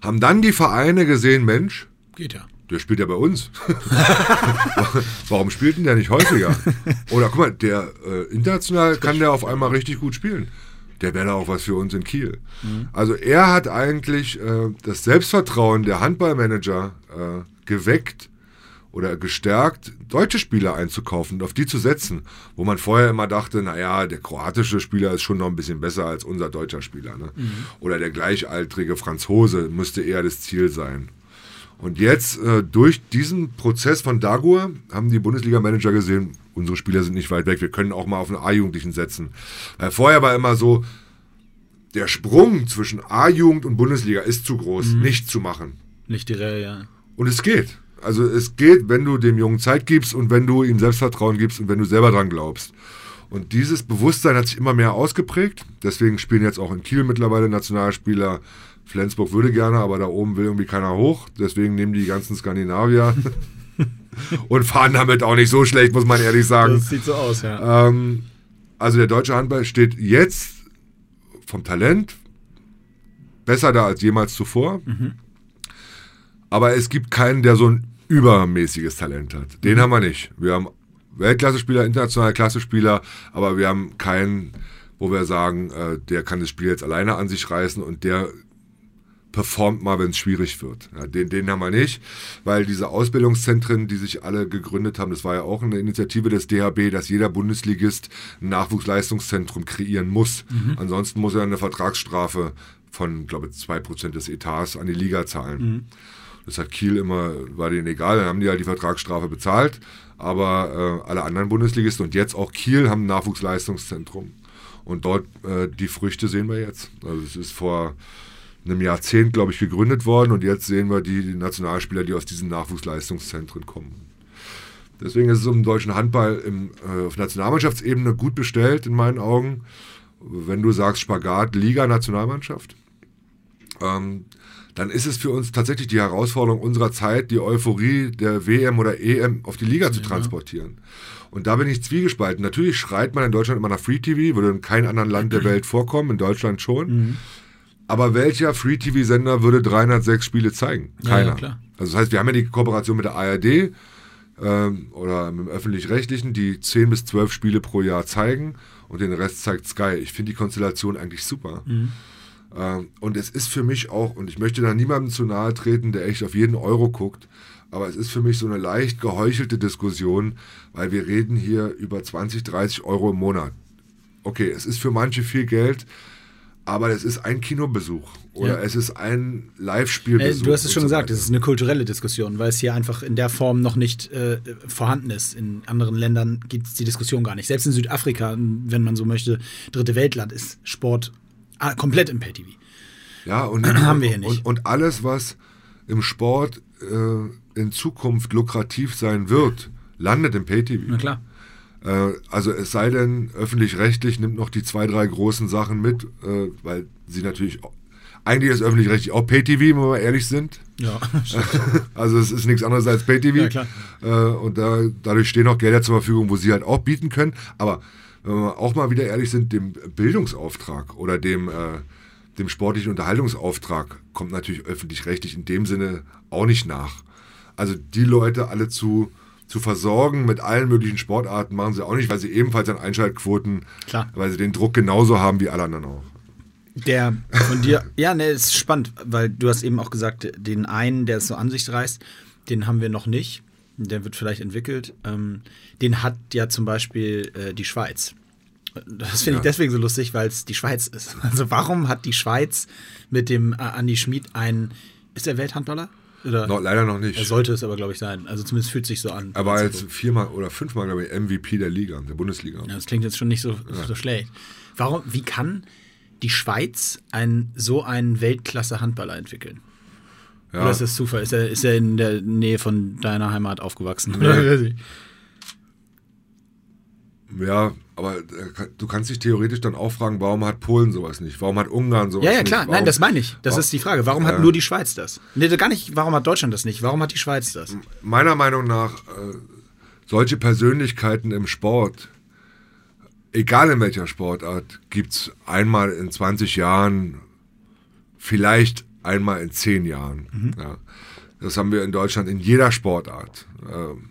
Speaker 2: haben dann die Vereine gesehen, Mensch,
Speaker 1: geht ja.
Speaker 2: Der spielt ja bei uns. Warum spielt denn der nicht häufiger? Oder guck mal, der äh, international kann der auf einmal richtig gut spielen. Der wäre da auch was für uns in Kiel. Mhm. Also er hat eigentlich äh, das Selbstvertrauen der Handballmanager äh, geweckt, oder gestärkt, deutsche Spieler einzukaufen und auf die zu setzen, wo man vorher immer dachte, naja, der kroatische Spieler ist schon noch ein bisschen besser als unser deutscher Spieler. Ne? Mhm. Oder der gleichaltrige Franzose müsste eher das Ziel sein. Und jetzt, äh, durch diesen Prozess von Dagur, haben die Bundesliga-Manager gesehen, unsere Spieler sind nicht weit weg, wir können auch mal auf einen A-Jugendlichen setzen. Weil vorher war immer so, der Sprung zwischen A-Jugend und Bundesliga ist zu groß, mhm. nicht zu machen.
Speaker 1: Nicht direkt, ja.
Speaker 2: Und es geht. Also es geht, wenn du dem Jungen Zeit gibst und wenn du ihm Selbstvertrauen gibst und wenn du selber dran glaubst. Und dieses Bewusstsein hat sich immer mehr ausgeprägt. Deswegen spielen jetzt auch in Kiel mittlerweile Nationalspieler. Flensburg würde gerne, aber da oben will irgendwie keiner hoch. Deswegen nehmen die ganzen Skandinavier und fahren damit auch nicht so schlecht, muss man ehrlich sagen.
Speaker 1: Das sieht so aus, ja.
Speaker 2: Ähm, also der deutsche Handball steht jetzt vom Talent besser da als jemals zuvor. Mhm. Aber es gibt keinen, der so ein übermäßiges Talent hat. Den mhm. haben wir nicht. Wir haben Weltklasse-Spieler, internationale Klasse-Spieler, aber wir haben keinen, wo wir sagen, äh, der kann das Spiel jetzt alleine an sich reißen und der performt mal, wenn es schwierig wird. Ja, den, den haben wir nicht, weil diese Ausbildungszentren, die sich alle gegründet haben, das war ja auch eine Initiative des DHB, dass jeder Bundesligist ein Nachwuchsleistungszentrum kreieren muss. Mhm. Ansonsten muss er eine Vertragsstrafe von, glaube ich, 2% des Etats an die Liga zahlen. Mhm. Das hat Kiel immer, war denen egal, dann haben die halt die Vertragsstrafe bezahlt. Aber äh, alle anderen Bundesligisten und jetzt auch Kiel haben ein Nachwuchsleistungszentrum. Und dort äh, die Früchte sehen wir jetzt. Also es ist vor einem Jahrzehnt, glaube ich, gegründet worden und jetzt sehen wir die, die Nationalspieler, die aus diesen Nachwuchsleistungszentren kommen. Deswegen ist es um den deutschen Handball im, äh, auf Nationalmannschaftsebene gut bestellt, in meinen Augen. Wenn du sagst Spagat, Liga, Nationalmannschaft. Ähm, dann ist es für uns tatsächlich die Herausforderung unserer Zeit, die Euphorie der WM oder EM auf die Liga zu transportieren. Und da bin ich zwiegespalten. Natürlich schreit man in Deutschland immer nach Free TV, würde in keinem anderen Land der Welt vorkommen, in Deutschland schon. Mhm. Aber welcher Free TV-Sender würde 306 Spiele zeigen? Keiner. Ja, also das heißt, wir haben ja die Kooperation mit der ARD, ähm, oder mit dem öffentlich-rechtlichen, die 10 bis 12 Spiele pro Jahr zeigen und den Rest zeigt Sky. Ich finde die Konstellation eigentlich super.
Speaker 1: Mhm.
Speaker 2: Ähm, und es ist für mich auch, und ich möchte da niemandem zu nahe treten, der echt auf jeden Euro guckt, aber es ist für mich so eine leicht geheuchelte Diskussion, weil wir reden hier über 20, 30 Euro im Monat. Okay, es ist für manche viel Geld, aber es ist ein Kinobesuch oder
Speaker 1: Ja.
Speaker 2: es ist ein
Speaker 1: Äh,
Speaker 2: Live-Spielbesuch.
Speaker 1: du hast es schon
Speaker 2: so
Speaker 1: gesagt, es ist eine kulturelle Diskussion, weil es hier einfach in der Form noch nicht äh, vorhanden ist. In anderen Ländern gibt es die Diskussion gar nicht. Selbst in Südafrika, wenn man so möchte, dritte Weltland, ist Sport ah, komplett im Pay-TV.
Speaker 2: Ja, und,
Speaker 1: Haben wir hier nicht.
Speaker 2: Und, und alles, was im Sport äh, in Zukunft lukrativ sein wird, landet im Pay-TV.
Speaker 1: Na klar.
Speaker 2: Äh, also es sei denn, öffentlich-rechtlich nimmt noch die zwei, drei großen Sachen mit, äh, weil sie natürlich, eigentlich ist öffentlich-rechtlich auch Pay-TV, wenn wir mal ehrlich sind.
Speaker 1: Ja.
Speaker 2: Also es ist nichts anderes als Pay-TV.
Speaker 1: Ja, klar.
Speaker 2: Äh, und da, dadurch stehen auch Gelder zur Verfügung, wo sie halt auch bieten können. Aber wenn wir auch mal wieder ehrlich sind, dem Bildungsauftrag oder dem, äh, dem sportlichen Unterhaltungsauftrag kommt natürlich öffentlich-rechtlich in dem Sinne auch nicht nach. Also die Leute alle zu, zu versorgen mit allen möglichen Sportarten machen sie auch nicht, weil sie ebenfalls an Einschaltquoten,
Speaker 1: Klar.
Speaker 2: weil sie den Druck genauso haben wie alle anderen auch.
Speaker 1: Der von dir, ja, ne, ist spannend, weil du hast eben auch gesagt, den einen, der es so an sich reißt, den haben wir noch nicht. Der wird vielleicht entwickelt. Ähm, den hat ja zum Beispiel äh, die Schweiz. Das finde ich
Speaker 2: Ja.
Speaker 1: deswegen so lustig, weil es die Schweiz ist. Also warum hat die Schweiz mit dem äh, Andi Schmid einen, ist er Welthandballer? Oder?
Speaker 2: No, leider noch nicht.
Speaker 1: Er sollte es aber, glaube ich, sein. Also zumindest fühlt sich so an.
Speaker 2: Er war jetzt viermal oder fünfmal, glaube ich, MVP der Liga, der Bundesliga.
Speaker 1: Ja, das klingt jetzt schon nicht so, so schlecht. Warum, wie kann die Schweiz einen, so einen Weltklasse-Handballer entwickeln?
Speaker 2: Ja.
Speaker 1: Oder ist das Zufall? Ist er, ist er in der Nähe von deiner Heimat aufgewachsen?
Speaker 2: Nee. Ja, aber äh, du kannst dich theoretisch dann auch fragen, warum hat Polen sowas nicht? Warum hat Ungarn sowas
Speaker 1: Ja,
Speaker 2: nicht?
Speaker 1: ja, klar.
Speaker 2: Warum,
Speaker 1: Nein, das meine ich. Das
Speaker 2: warum-
Speaker 1: ist die Frage. Warum hat
Speaker 2: Ja.
Speaker 1: nur die Schweiz das? Nee, gar nicht, warum hat Deutschland das nicht? Warum hat die Schweiz das?
Speaker 2: Meiner Meinung nach, äh, solche Persönlichkeiten im Sport, egal in welcher Sportart, gibt es einmal in 20 Jahren, vielleicht einmal in 10 Jahren.
Speaker 1: Mhm.
Speaker 2: Ja. Das haben wir in Deutschland in jeder Sportart. Ähm,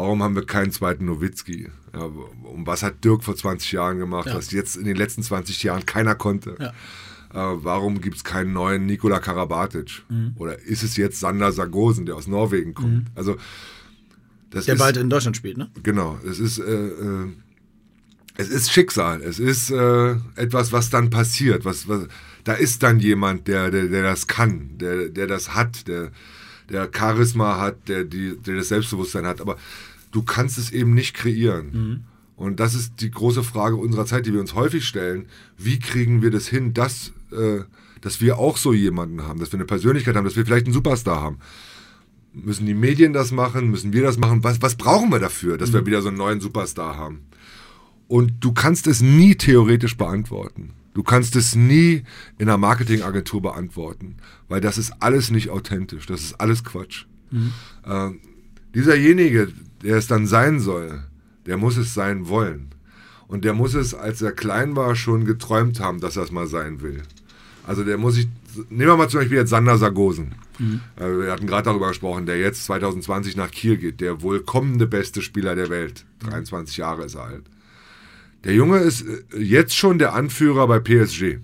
Speaker 2: warum haben wir keinen zweiten Nowitzki? Ja, und was hat Dirk vor 20 Jahren gemacht,
Speaker 1: Ja.
Speaker 2: was jetzt in den letzten 20 Jahren keiner konnte?
Speaker 1: Ja.
Speaker 2: Äh, warum gibt es keinen neuen Nikola Karabatic?
Speaker 1: Mhm.
Speaker 2: Oder ist es jetzt Sander Sargosen, der aus Norwegen kommt? Also, das
Speaker 1: Der
Speaker 2: ist,
Speaker 1: bald in Deutschland spielt, ne?
Speaker 2: Genau, es ist, äh, äh, es ist Schicksal. Es ist äh, etwas, was dann passiert. Was, was, da ist dann jemand, der, der, der das kann, der, der das hat, der, der Charisma hat, der, die, der das Selbstbewusstsein hat. Aber du kannst es eben nicht kreieren. Und das ist die große Frage unserer Zeit, die wir uns häufig stellen. Wie kriegen wir das hin, dass, äh, dass wir auch so jemanden haben, dass wir eine Persönlichkeit haben, dass wir vielleicht einen Superstar haben? Müssen die Medien das machen? Müssen wir das machen? Was, was brauchen wir dafür, dass wir wieder so einen neuen Superstar haben? Und du kannst es nie theoretisch beantworten. Du kannst es nie in einer Marketingagentur beantworten, weil das ist alles nicht authentisch. Das ist alles Quatsch. Äh, dieserjenige, der es dann sein soll, der muss es sein wollen. Und der muss es, als er klein war, schon geträumt haben, dass er es mal sein will. Also der muss sich, nehmen wir mal zum Beispiel jetzt Sander Sargosen. Äh, Wir hatten gerade darüber gesprochen, der jetzt 2020 nach Kiel geht, der wohl kommende beste Spieler der Welt. 23 Jahre ist er alt. Der Junge ist äh, jetzt schon der Anführer bei PSG.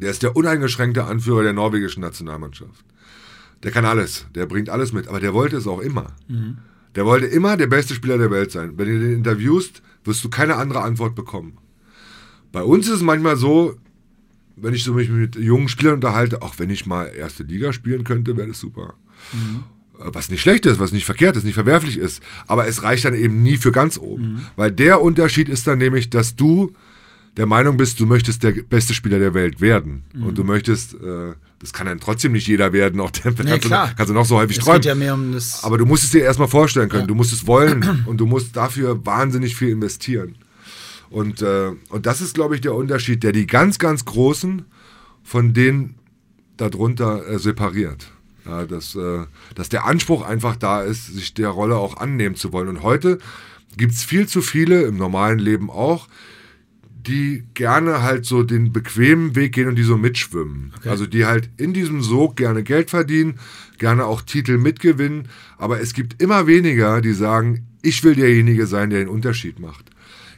Speaker 2: Der ist der uneingeschränkte Anführer der norwegischen Nationalmannschaft. Der kann alles, der bringt alles mit, aber der wollte es auch immer. Der wollte immer der beste Spieler der Welt sein. Wenn du den interviewst, wirst du keine andere Antwort bekommen. Bei uns ist es manchmal so, wenn ich so mich mit jungen Spielern unterhalte, auch wenn ich mal erste Liga spielen könnte, wäre das super. Äh, Was nicht schlecht ist, was nicht verkehrt ist, nicht verwerflich ist. Aber es reicht dann eben nie für ganz oben. Weil der Unterschied ist dann nämlich, dass du der Meinung bist, du möchtest der beste Spieler der Welt werden. Und du möchtest, äh, das kann dann trotzdem nicht jeder werden, auch der kannst,
Speaker 1: klar.
Speaker 2: Du, kannst du noch so häufig
Speaker 1: Es
Speaker 2: träumen.
Speaker 1: geht ja mehr um das.
Speaker 2: Aber du musst es dir erstmal vorstellen können. Du musst es wollen und du musst dafür wahnsinnig viel investieren. Und, äh, und das ist, glaube ich, der Unterschied, der die ganz, ganz Großen von denen darunter äh, separiert. Ja, dass, äh, dass der Anspruch einfach da ist, sich der Rolle auch annehmen zu wollen. Und heute gibt es viel zu viele, im normalen Leben auch, die gerne halt so den bequemen Weg gehen und die so mitschwimmen. Okay. Also die halt in diesem Sog gerne Geld verdienen, gerne auch Titel mitgewinnen, aber es gibt immer weniger, die sagen, ich will derjenige sein, der den Unterschied macht.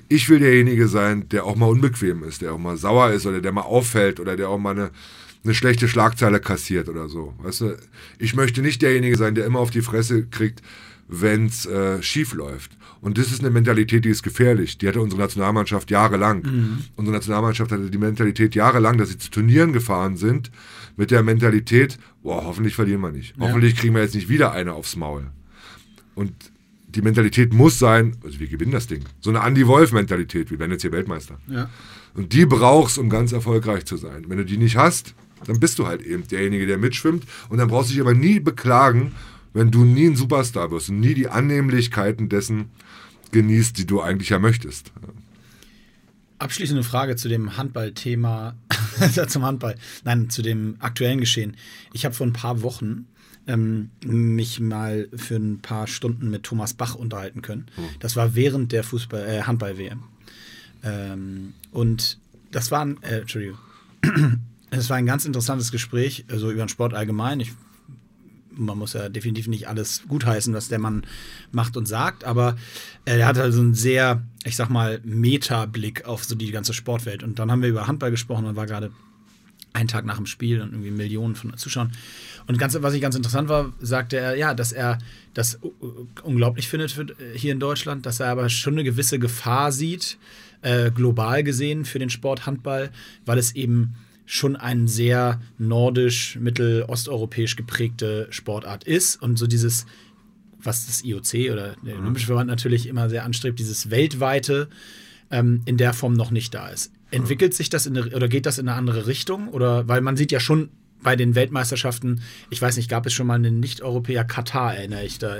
Speaker 2: Ich will derjenige sein, der auch mal unbequem ist, der auch mal sauer ist oder der mal auffällt oder der auch mal eine, eine schlechte Schlagzeile kassiert oder so. Weißt du, ich möchte nicht derjenige sein, der immer auf die Fresse kriegt, wenn es äh, schief läuft. Und das ist eine Mentalität, die ist gefährlich. Die hatte unsere Nationalmannschaft jahrelang. Mhm. Unsere Nationalmannschaft hatte die Mentalität jahrelang, dass sie zu Turnieren gefahren sind mit der Mentalität, boah, hoffentlich verlieren wir nicht. Ja. Hoffentlich kriegen wir jetzt nicht wieder eine aufs Maul. Und die Mentalität muss sein, also wir gewinnen das Ding. So eine Andy Wolf-Mentalität, wir werden jetzt hier Weltmeister. Ja. Und die brauchst, um ganz erfolgreich zu sein. Wenn du die nicht hast, dann bist du halt eben derjenige, der mitschwimmt. Und dann brauchst du dich aber nie beklagen, wenn du nie ein Superstar wirst und nie die Annehmlichkeiten dessen genießt, die du eigentlich ja möchtest.
Speaker 1: Abschließende Frage zu dem Handballthema, zum Handball, nein, zu dem aktuellen Geschehen. Ich habe vor ein paar Wochen ähm, mich mal für ein paar Stunden mit Thomas Bach unterhalten können. Hm. Das war während der Fußball, äh, Handball-WM. Ähm, und das war ein, äh, Entschuldigung, es war ein ganz interessantes Gespräch, also über den Sport allgemein. Ich man muss ja definitiv nicht alles gutheißen, was der Mann macht und sagt, aber äh, er hat also einen sehr, ich sag mal, Meta-Blick auf so die ganze Sportwelt. Und dann haben wir über Handball gesprochen und war gerade ein Tag nach dem Spiel und irgendwie Millionen von Zuschauern. Und ganz, was ich ganz interessant war, sagte er, ja, dass er das unglaublich findet für, äh, hier in Deutschland, dass er aber schon eine gewisse Gefahr sieht, äh, global gesehen für den Sport Handball, weil es eben schon ein sehr nordisch, mittelosteuropäisch geprägte Sportart ist und so dieses, was das IOC oder der mhm. Olympische Verband natürlich immer sehr anstrebt, dieses weltweite ähm, in der Form noch nicht da ist. Entwickelt sich das in eine, oder geht das in eine andere Richtung? Oder weil man sieht ja schon bei den Weltmeisterschaften, ich weiß nicht, gab es schon mal einen Nicht-Europäer Katar, erinnere ich da,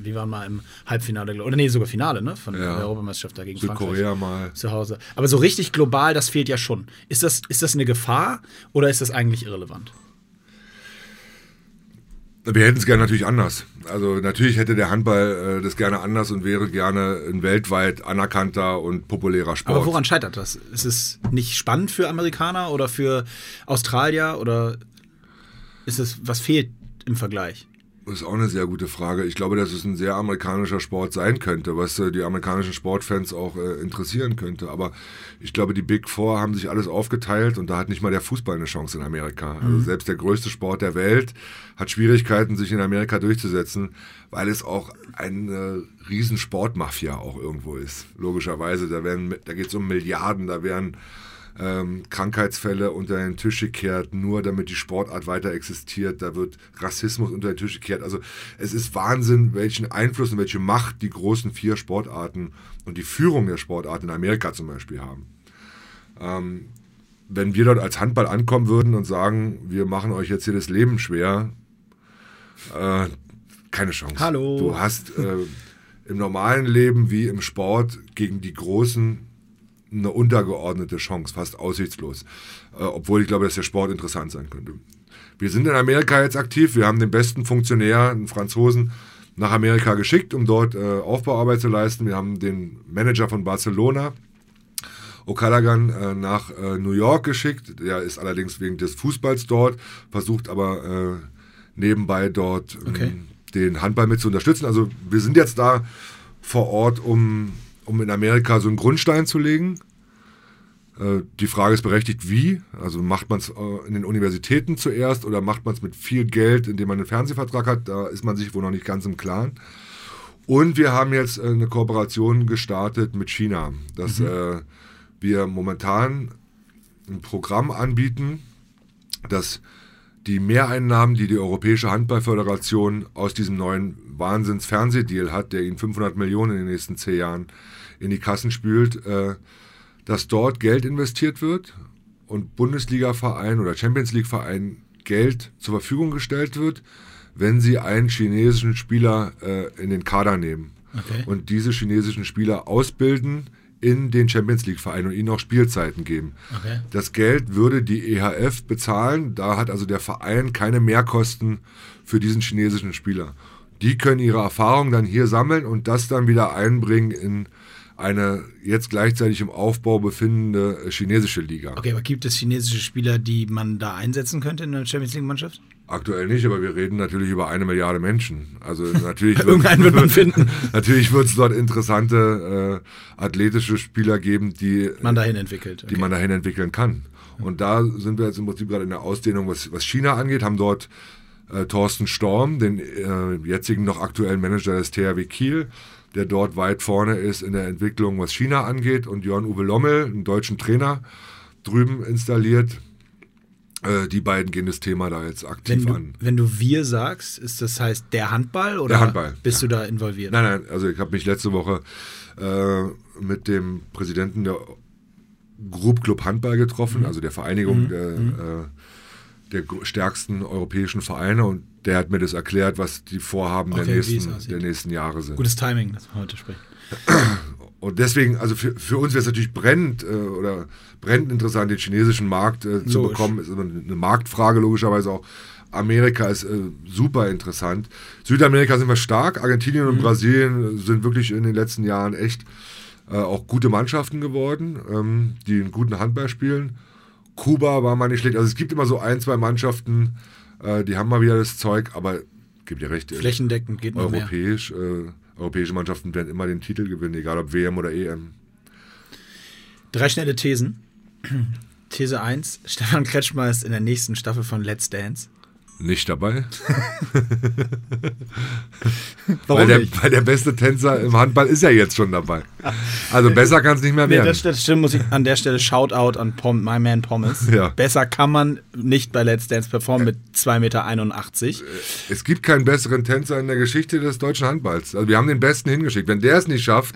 Speaker 1: wir waren mal im Halbfinale, oder nee, sogar Finale, ne? Von ja. der Europameisterschaft dagegen
Speaker 2: Südkorea mal.
Speaker 1: Zu Hause. Aber so richtig global, das fehlt ja schon. Ist das, ist das eine Gefahr oder ist das eigentlich irrelevant?
Speaker 2: Wir hätten es gerne natürlich anders. Also natürlich hätte der Handball äh, das gerne anders und wäre gerne ein weltweit anerkannter und populärer Sport.
Speaker 1: Aber woran scheitert das? Ist es nicht spannend für Amerikaner oder für Australier oder ist es, was fehlt im Vergleich?
Speaker 2: Das ist auch eine sehr gute Frage. Ich glaube, dass es ein sehr amerikanischer Sport sein könnte, was äh, die amerikanischen Sportfans auch äh, interessieren könnte. Aber ich glaube, die Big Four haben sich alles aufgeteilt und da hat nicht mal der Fußball eine Chance in Amerika. Also mhm. Also selbst der größte Sport der Welt hat Schwierigkeiten, sich in Amerika durchzusetzen, weil es auch eine riesen Sportmafia auch irgendwo ist. Logischerweise, da, da geht es um Milliarden, da werden ähm, Krankheitsfälle unter den Tisch gekehrt, nur damit die Sportart weiter existiert. Da wird Rassismus unter den Tisch gekehrt. Also es ist Wahnsinn, welchen Einfluss und welche Macht die großen vier Sportarten und die Führung der Sportarten in Amerika zum Beispiel haben. Ähm, wenn wir dort als Handball ankommen würden und sagen, wir machen euch jetzt hier das Leben schwer, äh, keine Chance.
Speaker 1: Hallo.
Speaker 2: Du hast äh, im normalen Leben wie im Sport gegen die großen eine untergeordnete Chance, fast aussichtslos. Äh, obwohl ich glaube, dass der Sport interessant sein könnte. Wir sind in Amerika jetzt aktiv. Wir haben den besten Funktionär, einen Franzosen, nach Amerika geschickt, um dort äh, Aufbauarbeit zu leisten. Wir haben den Manager von Barcelona, O'Callaghan, äh, nach äh, New York geschickt. Der ist allerdings wegen des Fußballs dort, versucht aber äh, nebenbei dort ähm, okay. den Handball mit zu unterstützen. Also wir sind jetzt da vor Ort, um um in Amerika so einen Grundstein zu legen. Äh, die Frage ist berechtigt, wie? Also macht man es äh, in den Universitäten zuerst oder macht man es mit viel Geld, indem man einen Fernsehvertrag hat? Da ist man sich wohl noch nicht ganz im Klaren. Und wir haben jetzt äh, eine Kooperation gestartet mit China, dass mhm. wir momentan ein Programm anbieten, das die Mehreinnahmen, die die Europäische Handballföderation aus diesem neuen Wahnsinns-Fernsehdeal hat, der ihnen 500 Millionen in den nächsten zehn Jahren in die Kassen spült, äh, dass dort Geld investiert wird und Bundesliga-Verein oder Champions League-Verein Geld zur Verfügung gestellt wird, wenn sie einen chinesischen Spieler äh, in den Kader nehmen okay. und diese chinesischen Spieler ausbilden in den Champions League Verein und ihnen auch Spielzeiten geben. Okay. Das Geld würde die EHF bezahlen, da hat also der Verein keine Mehrkosten für diesen chinesischen Spieler. Die können ihre Erfahrungen dann hier sammeln und das dann wieder einbringen in eine jetzt gleichzeitig im Aufbau befindende chinesische Liga.
Speaker 1: Okay, aber gibt es chinesische Spieler, die man da einsetzen könnte in der Champions League-Mannschaft?
Speaker 2: Aktuell nicht, aber wir reden natürlich über eine Milliarde Menschen. Also natürlich
Speaker 1: Irgendeinen wird man finden.
Speaker 2: natürlich wird es dort interessante äh, athletische Spieler geben, die
Speaker 1: man dahin entwickelt.
Speaker 2: Okay. Die man dahin entwickeln kann. Und da sind wir jetzt im Prinzip gerade in der Ausdehnung, was, was China angeht, haben dort äh, Thorsten Storm, den äh, jetzigen noch aktuellen Manager des THW Kiel, der dort weit vorne ist in der Entwicklung, was China angeht, und Jörn-Uwe Lommel, einen deutschen Trainer, drüben installiert. Äh, die beiden gehen das Thema da jetzt aktiv
Speaker 1: wenn du,
Speaker 2: an.
Speaker 1: Wenn du wir sagst, ist das heißt der Handball oder
Speaker 2: der Handball,
Speaker 1: bist
Speaker 2: ja.
Speaker 1: du da involviert?
Speaker 2: Nein, nein, also ich habe mich letzte Woche äh, mit dem Präsidenten der Group Club Handball getroffen, mhm. also der Vereinigung mhm. der, mhm. äh, der stärksten europäischen Vereine und der hat mir das erklärt, was die Vorhaben okay, der, nächsten, der nächsten Jahre sind.
Speaker 1: Gutes Timing, dass wir heute sprechen.
Speaker 2: Und deswegen, also für, für uns wäre es natürlich brennend äh, oder brennend interessant, den chinesischen Markt äh, zu bekommen. Ist eine Marktfrage logischerweise auch. Amerika ist äh, super interessant. Südamerika sind wir stark. Argentinien mhm. und Brasilien sind wirklich in den letzten Jahren echt äh, auch gute Mannschaften geworden, ähm, die einen guten Handball spielen. Kuba war mal nicht schlecht. Also es gibt immer so ein, zwei Mannschaften, äh, die haben mal wieder das Zeug, aber gibt ja recht.
Speaker 1: Flächendeckend geht noch
Speaker 2: Europäisch, mehr. europäische Mannschaften werden immer den Titel gewinnen, egal ob WM oder EM.
Speaker 1: Drei schnelle Thesen. These 1. Stefan Kretschmer ist in der nächsten Staffel von Let's Dance.
Speaker 2: Nicht dabei.
Speaker 1: Warum
Speaker 2: weil, der, weil der beste Tänzer im Handball ist ja jetzt schon dabei. Also besser kann es nicht mehr
Speaker 1: Nee,
Speaker 2: werden.
Speaker 1: das, das stimmt, muss ich an der Stelle Shoutout an Pom, My Man Pommes.
Speaker 2: Ja.
Speaker 1: Besser kann man nicht bei Let's Dance performen mit 2,81 Meter.
Speaker 2: Es gibt keinen besseren Tänzer in der Geschichte des deutschen Handballs. Also wir haben den besten hingeschickt. Wenn der es nicht schafft,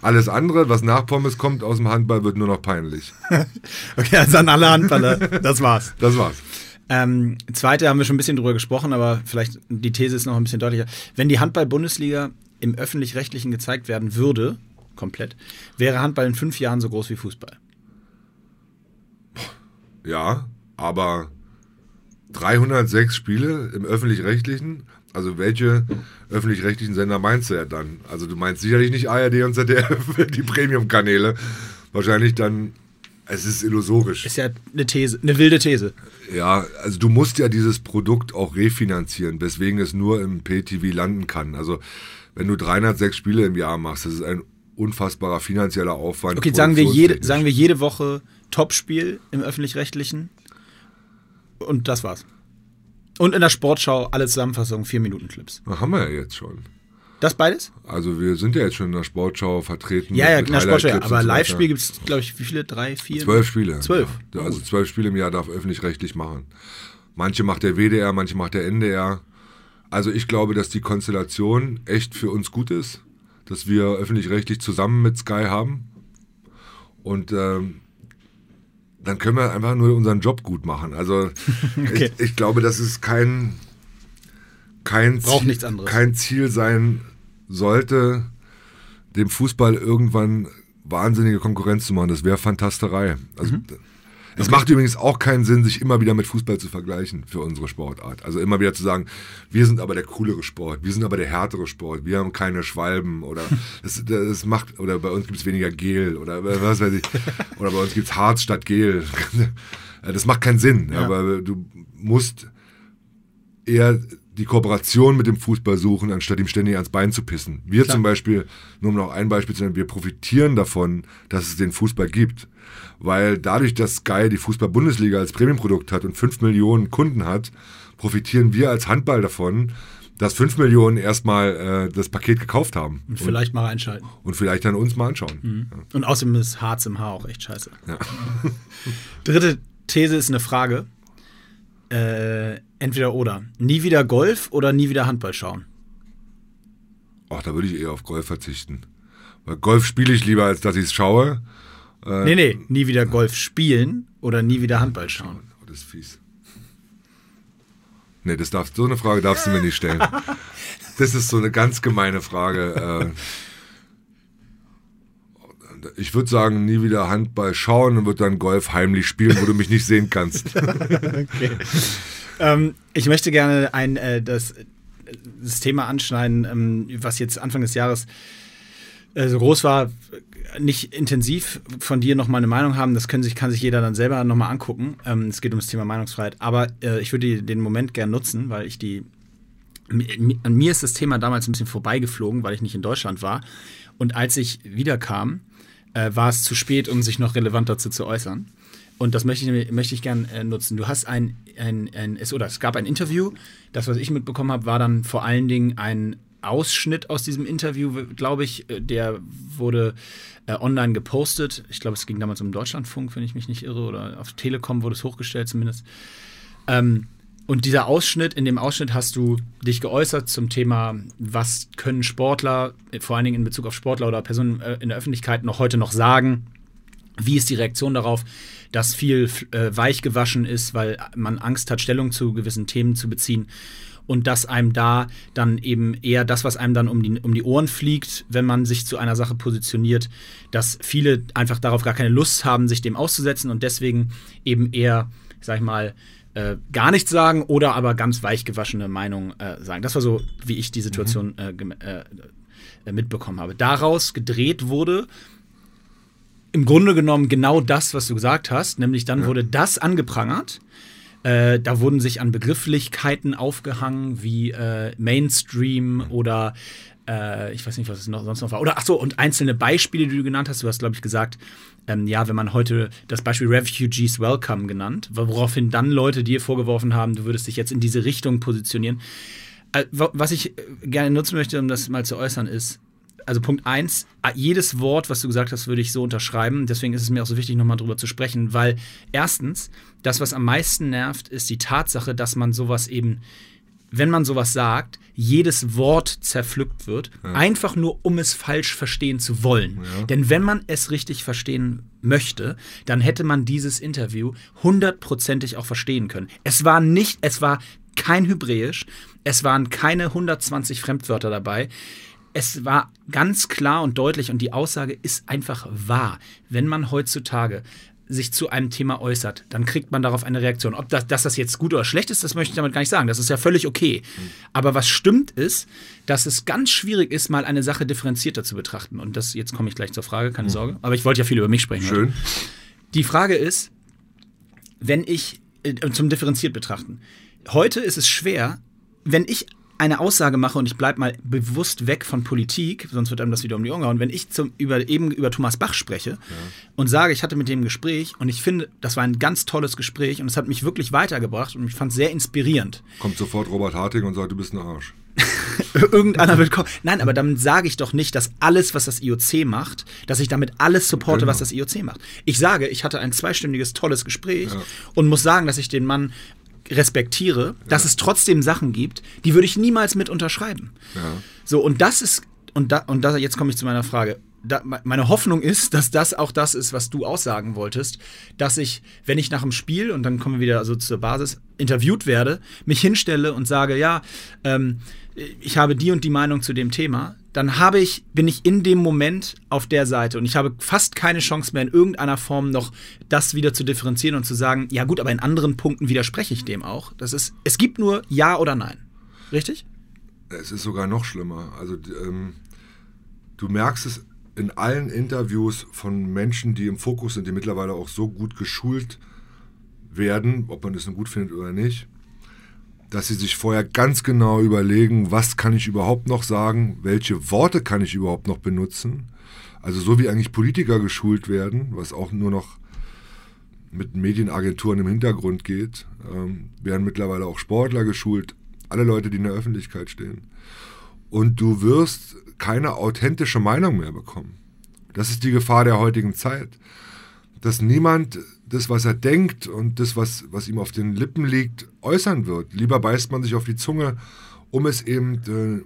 Speaker 2: alles andere, was nach Pommes kommt aus dem Handball, wird nur noch peinlich.
Speaker 1: Okay, also an alle Handballer, das war's.
Speaker 2: Das war's.
Speaker 1: Ähm, zweite haben wir schon ein bisschen drüber gesprochen, aber vielleicht die These ist noch ein bisschen deutlicher. Wenn die Handball-Bundesliga im öffentlich-rechtlichen gezeigt werden würde, komplett, wäre Handball in fünf Jahren so groß wie Fußball.
Speaker 2: Ja, aber 306 Spiele im öffentlich-rechtlichen, also welche öffentlich-rechtlichen Sender meinst du ja dann? Also du meinst sicherlich nicht ARD und ZDF, die Premium-Kanäle. Wahrscheinlich dann, es ist illusorisch.
Speaker 1: Ist ja eine These, eine wilde These.
Speaker 2: Ja, also du musst ja dieses Produkt auch refinanzieren, weswegen es nur im PTV landen kann. Also wenn du 306 Spiele im Jahr machst, das ist ein unfassbarer finanzieller Aufwand.
Speaker 1: Okay, sagen wir jede, sagen wir jede Woche Topspiel im öffentlich-rechtlichen und das war's. Und in der Sportschau alle Zusammenfassungen, vier Minuten Clips.
Speaker 2: Das haben wir ja jetzt schon.
Speaker 1: Das beides?
Speaker 2: Also wir sind ja jetzt schon in der Sportschau vertreten.
Speaker 1: Ja, ja, in der Sportschau, ja. Aber. Live-Spiel gibt es, glaube ich, wie viele? Drei, vier?
Speaker 2: Zwölf Spiele.
Speaker 1: Zwölf.
Speaker 2: Ja, also zwölf Spiele im Jahr darf öffentlich-rechtlich machen. Manche macht der WDR, manche macht der NDR. Also ich glaube, dass die Konstellation echt für uns gut ist, dass wir öffentlich-rechtlich zusammen mit Sky haben. Und ähm, dann können wir einfach nur unseren Job gut machen. Also
Speaker 1: Okay.
Speaker 2: ich, ich glaube, dass es kein, kein,
Speaker 1: Braucht
Speaker 2: Ziel,
Speaker 1: nichts anderes.
Speaker 2: kein Ziel sein sollte, dem Fußball irgendwann wahnsinnige Konkurrenz zu machen. Das wäre Fantasterei. Also,
Speaker 1: Mhm.
Speaker 2: Es macht übrigens auch keinen Sinn, sich immer wieder mit Fußball zu vergleichen für unsere Sportart. Also immer wieder zu sagen, wir sind aber der coolere Sport, wir sind aber der härtere Sport, wir haben keine Schwalben oder das, das macht oder bei uns gibt es weniger Gel oder was weiß ich oder bei uns gibt es Harz statt Gel. Das macht keinen Sinn,
Speaker 1: Ja.
Speaker 2: aber du musst eher die Kooperation mit dem Fußball suchen, anstatt ihm ständig ans Bein zu pissen. Wir
Speaker 1: Klar.
Speaker 2: zum Beispiel, nur um noch ein Beispiel zu nennen, wir profitieren davon, dass es den Fußball gibt. Weil dadurch, dass Sky die Fußball-Bundesliga als Premiumprodukt hat und 5 Millionen Kunden hat, profitieren wir als Handball davon, dass 5 Millionen erstmal äh, das Paket gekauft haben.
Speaker 1: Und vielleicht mal reinschalten.
Speaker 2: Und vielleicht dann uns mal anschauen.
Speaker 1: Und außerdem ist Harz im Haar auch echt scheiße.
Speaker 2: Ja.
Speaker 1: Dritte These ist eine Frage. Äh, entweder oder. Nie wieder Golf oder nie wieder Handball schauen?
Speaker 2: Ach, da würde ich eher auf Golf verzichten. Weil Golf spiele ich lieber, als dass ich es schaue. Äh,
Speaker 1: Nee, nee, nie wieder Golf spielen oder nie wieder Handball schauen.
Speaker 2: Oh, das ist fies. Nee, das darfst, so eine Frage darfst du mir nicht stellen. Das ist so eine ganz gemeine Frage. Äh, Ich würde sagen, nie wieder Handball schauen und würde dann Golf heimlich spielen, wo du mich nicht sehen kannst.
Speaker 1: Ähm, ich möchte gerne ein, äh, das, das Thema anschneiden, ähm, was jetzt Anfang des Jahres äh, so groß war, nicht intensiv von dir nochmal eine Meinung haben. Das können sich, kann sich jeder dann selber nochmal angucken. Ähm, es geht um das Thema Meinungsfreiheit. Aber äh, ich würde den Moment gern nutzen, weil ich die. An mir ist das Thema damals ein bisschen vorbeigeflogen, weil ich nicht in Deutschland war. Und als ich wiederkam, äh, war es zu spät, um sich noch relevant dazu zu äußern. Und das möchte ich, möchte ich gern äh, nutzen. Du hast ein, ein, ein es, oder es gab ein Interview. Das, was ich mitbekommen habe, war dann vor allen Dingen ein Ausschnitt aus diesem Interview, glaube ich, äh, der wurde äh, online gepostet. Ich glaube, es ging damals um Deutschlandfunk, wenn ich mich nicht irre, oder auf Telekom wurde es hochgestellt zumindest. Ähm, und dieser Ausschnitt, in dem Ausschnitt hast du dich geäußert zum Thema, was können Sportler, vor allen Dingen in Bezug auf Sportler oder Personen äh, in der Öffentlichkeit noch heute noch sagen? Wie ist die Reaktion darauf, dass viel äh, weich gewaschen ist, weil man Angst hat, Stellung zu gewissen Themen zu beziehen? und dass einem da dann eben eher das, was einem dann um die, um die Ohren fliegt, wenn man sich zu einer Sache positioniert, dass viele einfach darauf gar keine Lust haben, sich dem auszusetzen und deswegen eben eher, sag ich mal, äh, gar nichts sagen oder aber ganz weich gewaschene Meinungen äh, sagen. Das war so, wie ich die Situation mhm. äh, äh, mitbekommen habe. Daraus gedreht wurde im Grunde genommen genau das, was du gesagt hast, nämlich dann ja. wurde das angeprangert äh, da wurden sich an Begrifflichkeiten aufgehangen wie äh, Mainstream oder äh, ich weiß nicht, was es noch, sonst noch war. Oder ach so, und einzelne Beispiele, die du genannt hast. Du hast, glaube ich, gesagt, ähm, ja, wenn man heute das Beispiel Refugees Welcome genannt, woraufhin dann Leute dir vorgeworfen haben, du würdest dich jetzt in diese Richtung positionieren. Äh, was ich äh, gerne nutzen möchte, um das mal zu äußern, ist, also Punkt eins, jedes Wort, was du gesagt hast, würde ich so unterschreiben. Deswegen ist es mir auch so wichtig, nochmal drüber zu sprechen, weil erstens, das, was am meisten nervt, ist die Tatsache, dass man sowas eben, wenn man sowas sagt, jedes Wort zerpflückt wird, ja. einfach nur um es falsch verstehen zu wollen. Ja. Denn wenn man es richtig verstehen möchte, dann hätte man dieses Interview hundertprozentig auch verstehen können. Es war nicht, es war kein Hebräisch, es waren keine 120 Fremdwörter dabei es war ganz klar und deutlich und die Aussage ist einfach wahr. Wenn man heutzutage sich zu einem Thema äußert, dann kriegt man darauf eine Reaktion. Ob das, dass das jetzt gut oder schlecht ist, das möchte ich damit gar nicht sagen. Das ist ja völlig okay. Aber was stimmt ist, dass es ganz schwierig ist, mal eine Sache differenzierter zu betrachten. Und das, jetzt komme ich gleich zur Frage, keine mhm. Sorge. Aber ich wollte ja viel über mich sprechen.
Speaker 2: Schön. Heute.
Speaker 1: Die Frage ist, wenn ich äh, zum differenziert betrachten. Heute ist es schwer, wenn ich eine Aussage mache und ich bleibe mal bewusst weg von Politik, sonst wird einem das wieder um die Ohren gehauen, wenn ich zum, über, eben über Thomas Bach spreche ja. und sage, ich hatte mit dem ein Gespräch und ich finde, das war ein ganz tolles Gespräch und es hat mich wirklich weitergebracht und ich fand es sehr inspirierend.
Speaker 2: Kommt sofort Robert Harting und sagt, du bist ein Arsch.
Speaker 1: Irgendeiner wird kommen. Nein, aber damit sage ich doch nicht, dass alles, was das IOC macht, dass ich damit alles supporte, genau. was das IOC macht. Ich sage, ich hatte ein zweistündiges, tolles Gespräch ja. und muss sagen, dass ich den Mann respektiere, ja. dass es trotzdem Sachen gibt, die würde ich niemals mit unterschreiben. Ja. So, und das ist, und, da, und da, jetzt komme ich zu meiner Frage. Da, meine Hoffnung ist, dass das auch das ist, was du aussagen wolltest, dass ich, wenn ich nach dem Spiel, und dann kommen wir wieder also zur Basis, interviewt werde, mich hinstelle und sage, ja, ähm, ich habe die und die Meinung zu dem Thema, dann habe ich, bin ich in dem Moment auf der Seite und ich habe fast keine Chance mehr in irgendeiner Form noch das wieder zu differenzieren und zu sagen, ja gut, aber in anderen Punkten widerspreche ich dem auch. Das ist, es gibt nur Ja oder Nein. Richtig?
Speaker 2: Es ist sogar noch schlimmer. Also ähm, du merkst es in allen Interviews von Menschen, die im Fokus sind, die mittlerweile auch so gut geschult werden, ob man das nun gut findet oder nicht dass sie sich vorher ganz genau überlegen, was kann ich überhaupt noch sagen, welche Worte kann ich überhaupt noch benutzen. Also so wie eigentlich Politiker geschult werden, was auch nur noch mit Medienagenturen im Hintergrund geht, ähm, werden mittlerweile auch Sportler geschult, alle Leute, die in der Öffentlichkeit stehen. Und du wirst keine authentische Meinung mehr bekommen. Das ist die Gefahr der heutigen Zeit. Dass niemand das, was er denkt und das, was, was ihm auf den Lippen liegt, äußern wird. Lieber beißt man sich auf die Zunge, um es eben äh,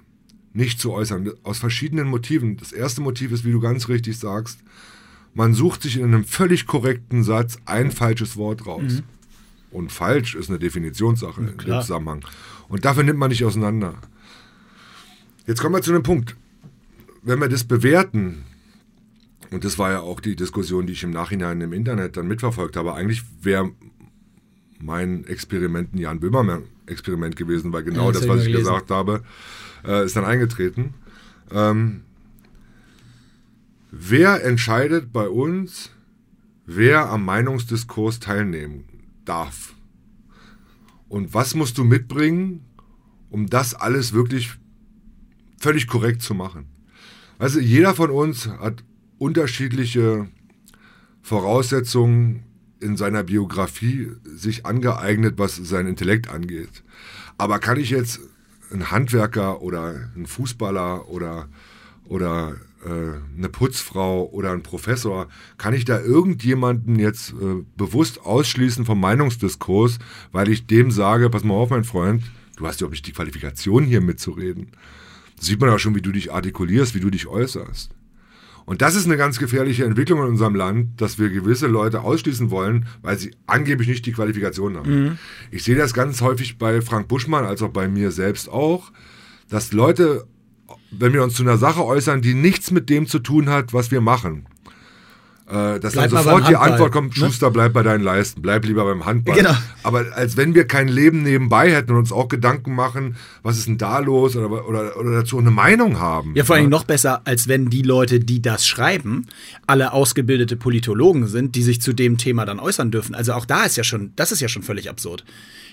Speaker 2: nicht zu äußern. Aus verschiedenen Motiven. Das erste Motiv ist, wie du ganz richtig sagst, man sucht sich in einem völlig korrekten Satz ein falsches Wort raus. Mhm. Und falsch ist eine Definitionssache ja, dem Zusammenhang. Und dafür nimmt man nicht auseinander. Jetzt kommen wir zu einem Punkt. Wenn wir das bewerten, und das war ja auch die Diskussion, die ich im Nachhinein im Internet dann mitverfolgt habe. Eigentlich wäre mein Experiment ein Jan Böhmermann-Experiment gewesen, weil genau ja, das, das was ich gelesen. gesagt habe, äh, ist dann eingetreten. Ähm, wer entscheidet bei uns, wer am Meinungsdiskurs teilnehmen darf? Und was musst du mitbringen, um das alles wirklich völlig korrekt zu machen? Also jeder von uns hat unterschiedliche Voraussetzungen in seiner Biografie sich angeeignet, was sein Intellekt angeht. Aber kann ich jetzt ein Handwerker oder ein Fußballer oder, oder äh, eine Putzfrau oder ein Professor, kann ich da irgendjemanden jetzt äh, bewusst ausschließen vom Meinungsdiskurs, weil ich dem sage, pass mal auf, mein Freund, du hast ja auch nicht die Qualifikation hier mitzureden. Das sieht man ja schon, wie du dich artikulierst, wie du dich äußerst. Und das ist eine ganz gefährliche Entwicklung in unserem Land, dass wir gewisse Leute ausschließen wollen, weil sie angeblich nicht die Qualifikation haben. Mhm. Ich sehe das ganz häufig bei Frank Buschmann, als auch bei mir selbst auch, dass Leute, wenn wir uns zu einer Sache äußern, die nichts mit dem zu tun hat, was wir machen, äh, dass bleib dann sofort die Antwort kommt, ne? Schuster, bleib bei deinen Leisten, bleib lieber beim Handball. Genau. Aber als wenn wir kein Leben nebenbei hätten und uns auch Gedanken machen, was ist denn da los oder, oder, oder dazu eine Meinung haben.
Speaker 1: Ja, vor allem noch besser, als wenn die Leute, die das schreiben, alle ausgebildete Politologen sind, die sich zu dem Thema dann äußern dürfen. Also auch da ist ja schon, das ist ja schon völlig absurd.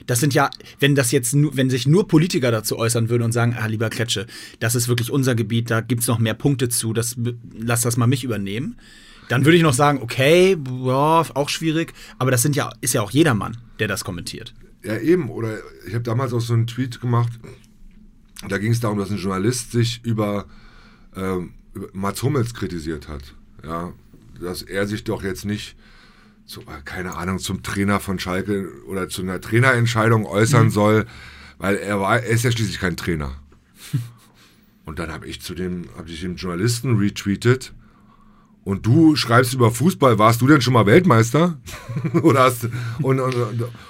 Speaker 1: Das sind ja, wenn das jetzt nur, wenn sich nur Politiker dazu äußern würden und sagen, ah, lieber Kletsche, das ist wirklich unser Gebiet, da gibt es noch mehr Punkte zu, das, lass das mal mich übernehmen dann würde ich noch sagen, okay, boah, auch schwierig, aber das sind ja, ist ja auch jedermann, der das kommentiert.
Speaker 2: Ja, eben. Oder ich habe damals auch so einen Tweet gemacht, da ging es darum, dass ein Journalist sich über, ähm, über Mats Hummels kritisiert hat. Ja, dass er sich doch jetzt nicht, zu, äh, keine Ahnung, zum Trainer von Schalke oder zu einer Trainerentscheidung äußern mhm. soll, weil er war, er ist ja schließlich kein Trainer. Und dann habe ich zu dem, habe ich dem Journalisten retweetet, und du schreibst über Fußball, warst du denn schon mal Weltmeister? Oder hast, und, und,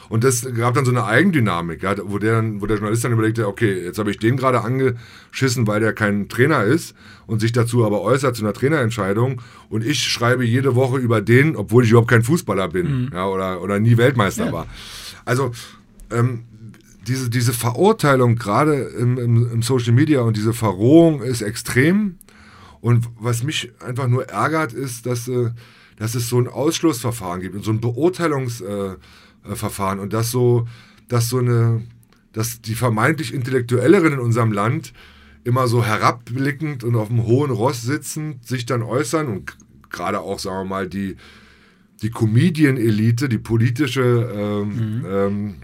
Speaker 2: und das gab dann so eine Eigendynamik, ja, wo, der, wo der Journalist dann überlegte, okay, jetzt habe ich den gerade angeschissen, weil der kein Trainer ist und sich dazu aber äußert zu einer Trainerentscheidung und ich schreibe jede Woche über den, obwohl ich überhaupt kein Fußballer bin mhm. ja, oder, oder nie Weltmeister ja. war. Also ähm, diese, diese Verurteilung gerade im, im, im Social Media und diese Verrohung ist extrem und was mich einfach nur ärgert, ist, dass, äh, dass es so ein Ausschlussverfahren gibt und so ein Beurteilungsverfahren äh, und dass so, dass so eine, dass die vermeintlich Intellektuelleren in unserem Land immer so herabblickend und auf dem hohen Ross sitzend sich dann äußern und gerade auch, sagen wir mal, die, die Comedian-Elite, die politische ähm, mhm. ähm,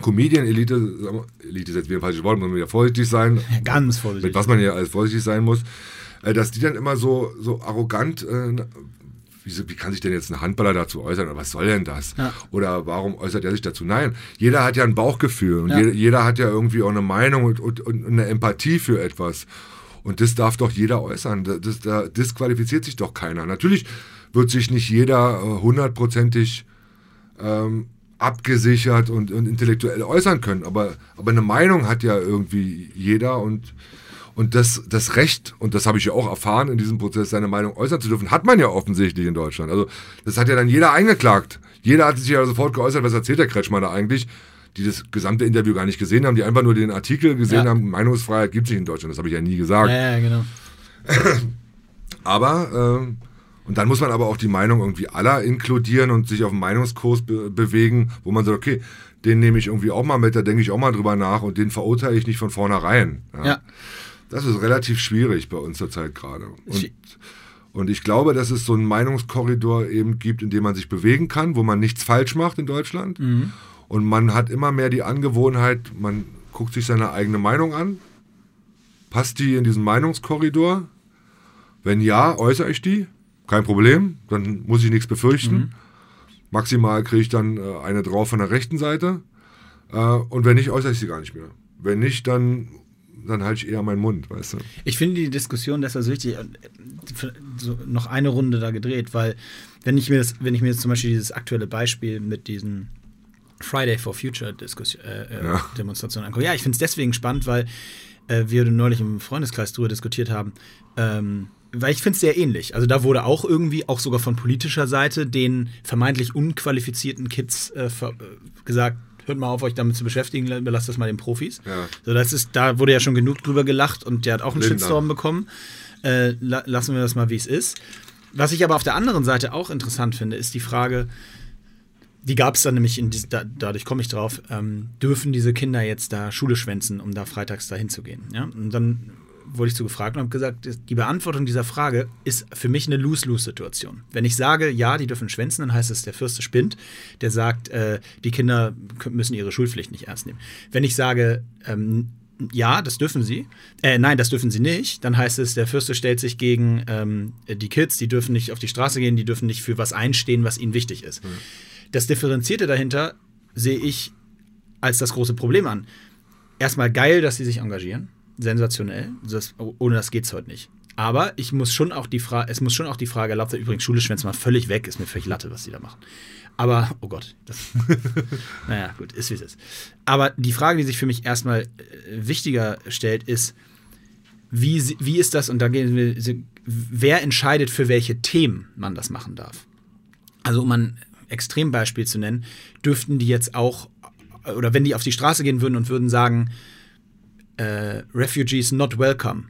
Speaker 2: Comedian-Elite, Elite ist jetzt wieder ein falsches Wort, muss man wieder vorsichtig sein.
Speaker 1: Ganz vorsichtig.
Speaker 2: Mit was man ja als vorsichtig sein muss äh, dass die dann immer so, so arrogant, äh, wie, wie, kann sich denn jetzt ein Handballer dazu äußern? Oder was soll denn das? Ja. Oder warum äußert er sich dazu? Nein, jeder hat ja ein Bauchgefühl und ja. jeder, jeder, hat ja irgendwie auch eine Meinung und, und, und, eine Empathie für etwas. Und das darf doch jeder äußern. Das, da disqualifiziert sich doch keiner. Natürlich wird sich nicht jeder äh, hundertprozentig ähm, abgesichert und, und, intellektuell äußern können, aber, aber eine Meinung hat ja irgendwie jeder und und das, das Recht, und das habe ich ja auch erfahren in diesem Prozess, seine Meinung äußern zu dürfen, hat man ja offensichtlich in Deutschland. Also das hat ja dann jeder eingeklagt. Jeder hat sich ja sofort geäußert, was erzählt der Kretschmann da eigentlich, die das gesamte Interview gar nicht gesehen haben, die einfach nur den Artikel gesehen ja. haben, Meinungsfreiheit gibt es nicht in Deutschland. Das habe ich ja nie gesagt.
Speaker 1: Ja, ja genau.
Speaker 2: aber, äh, und dann muss man aber auch die Meinung irgendwie aller inkludieren und sich auf einen Meinungskurs be bewegen, wo man sagt, okay, den nehme ich irgendwie auch mal mit, da denke ich auch mal drüber nach und den verurteile ich nicht von vornherein. ja. ja. Das ist relativ schwierig bei uns zurzeit gerade. Und, und ich glaube, dass es so einen Meinungskorridor eben gibt, in dem man sich bewegen kann, wo man nichts falsch macht in Deutschland. Mhm. Und man hat immer mehr die Angewohnheit, man guckt sich seine eigene Meinung an. Passt die in diesen Meinungskorridor? Wenn ja, äußere ich die. Kein Problem, dann muss ich nichts befürchten. Mhm. Maximal kriege ich dann äh, eine drauf von der rechten Seite. Äh, und wenn nicht, äußere ich sie gar nicht mehr. Wenn nicht, dann dann halte ich eher meinen Mund, weißt du.
Speaker 1: Ich finde die Diskussion deshalb so wichtig, so noch eine Runde da gedreht, weil wenn ich mir das, wenn ich mir jetzt zum Beispiel dieses aktuelle Beispiel mit diesen Friday for Future Diskussion, äh, äh, ja. Demonstrationen angucke, ja, ich finde es deswegen spannend, weil äh, wir neulich im Freundeskreis darüber diskutiert haben, ähm, weil ich finde es sehr ähnlich. Also da wurde auch irgendwie, auch sogar von politischer Seite, den vermeintlich unqualifizierten Kids äh, äh gesagt, hört mal auf, euch damit zu beschäftigen, überlasst das mal den Profis. Ja. So, das ist, da wurde ja schon genug drüber gelacht und der hat auch einen Lindner. Shitstorm bekommen. Äh, la lassen wir das mal, wie es ist. Was ich aber auf der anderen Seite auch interessant finde, ist die Frage, die gab es dann nämlich, in diese, da, dadurch komme ich drauf, ähm, dürfen diese Kinder jetzt da Schule schwänzen, um da freitags da hinzugehen? Ja? Und dann wurde ich so gefragt und habe gesagt, die Beantwortung dieser Frage ist für mich eine Lose-Lose-Situation. Wenn ich sage, ja, die dürfen schwänzen, dann heißt es, der Fürste spinnt, der sagt, äh, die Kinder müssen ihre Schulpflicht nicht ernst nehmen. Wenn ich sage, ähm, ja, das dürfen sie. Äh, nein, das dürfen sie nicht. Dann heißt es, der Fürste stellt sich gegen ähm, die Kids, die dürfen nicht auf die Straße gehen, die dürfen nicht für was einstehen, was ihnen wichtig ist. Mhm. Das Differenzierte dahinter sehe ich als das große Problem an. Erstmal geil, dass sie sich engagieren. Sensationell. Das, ohne das geht es heute nicht. Aber ich muss schon auch die Frage, es muss schon auch die Frage erlaubt sein, übrigens, Schule schwänzt mal völlig weg, ist mir völlig Latte, was sie da machen. Aber, oh Gott, das, naja, gut, ist wie es ist. Aber die Frage, die sich für mich erstmal äh, wichtiger stellt, ist, wie, wie ist das, und da gehen wir, wer entscheidet, für welche Themen man das machen darf? Also, um ein Extrembeispiel zu nennen, dürften die jetzt auch, oder wenn die auf die Straße gehen würden und würden sagen, äh, Refugees not welcome,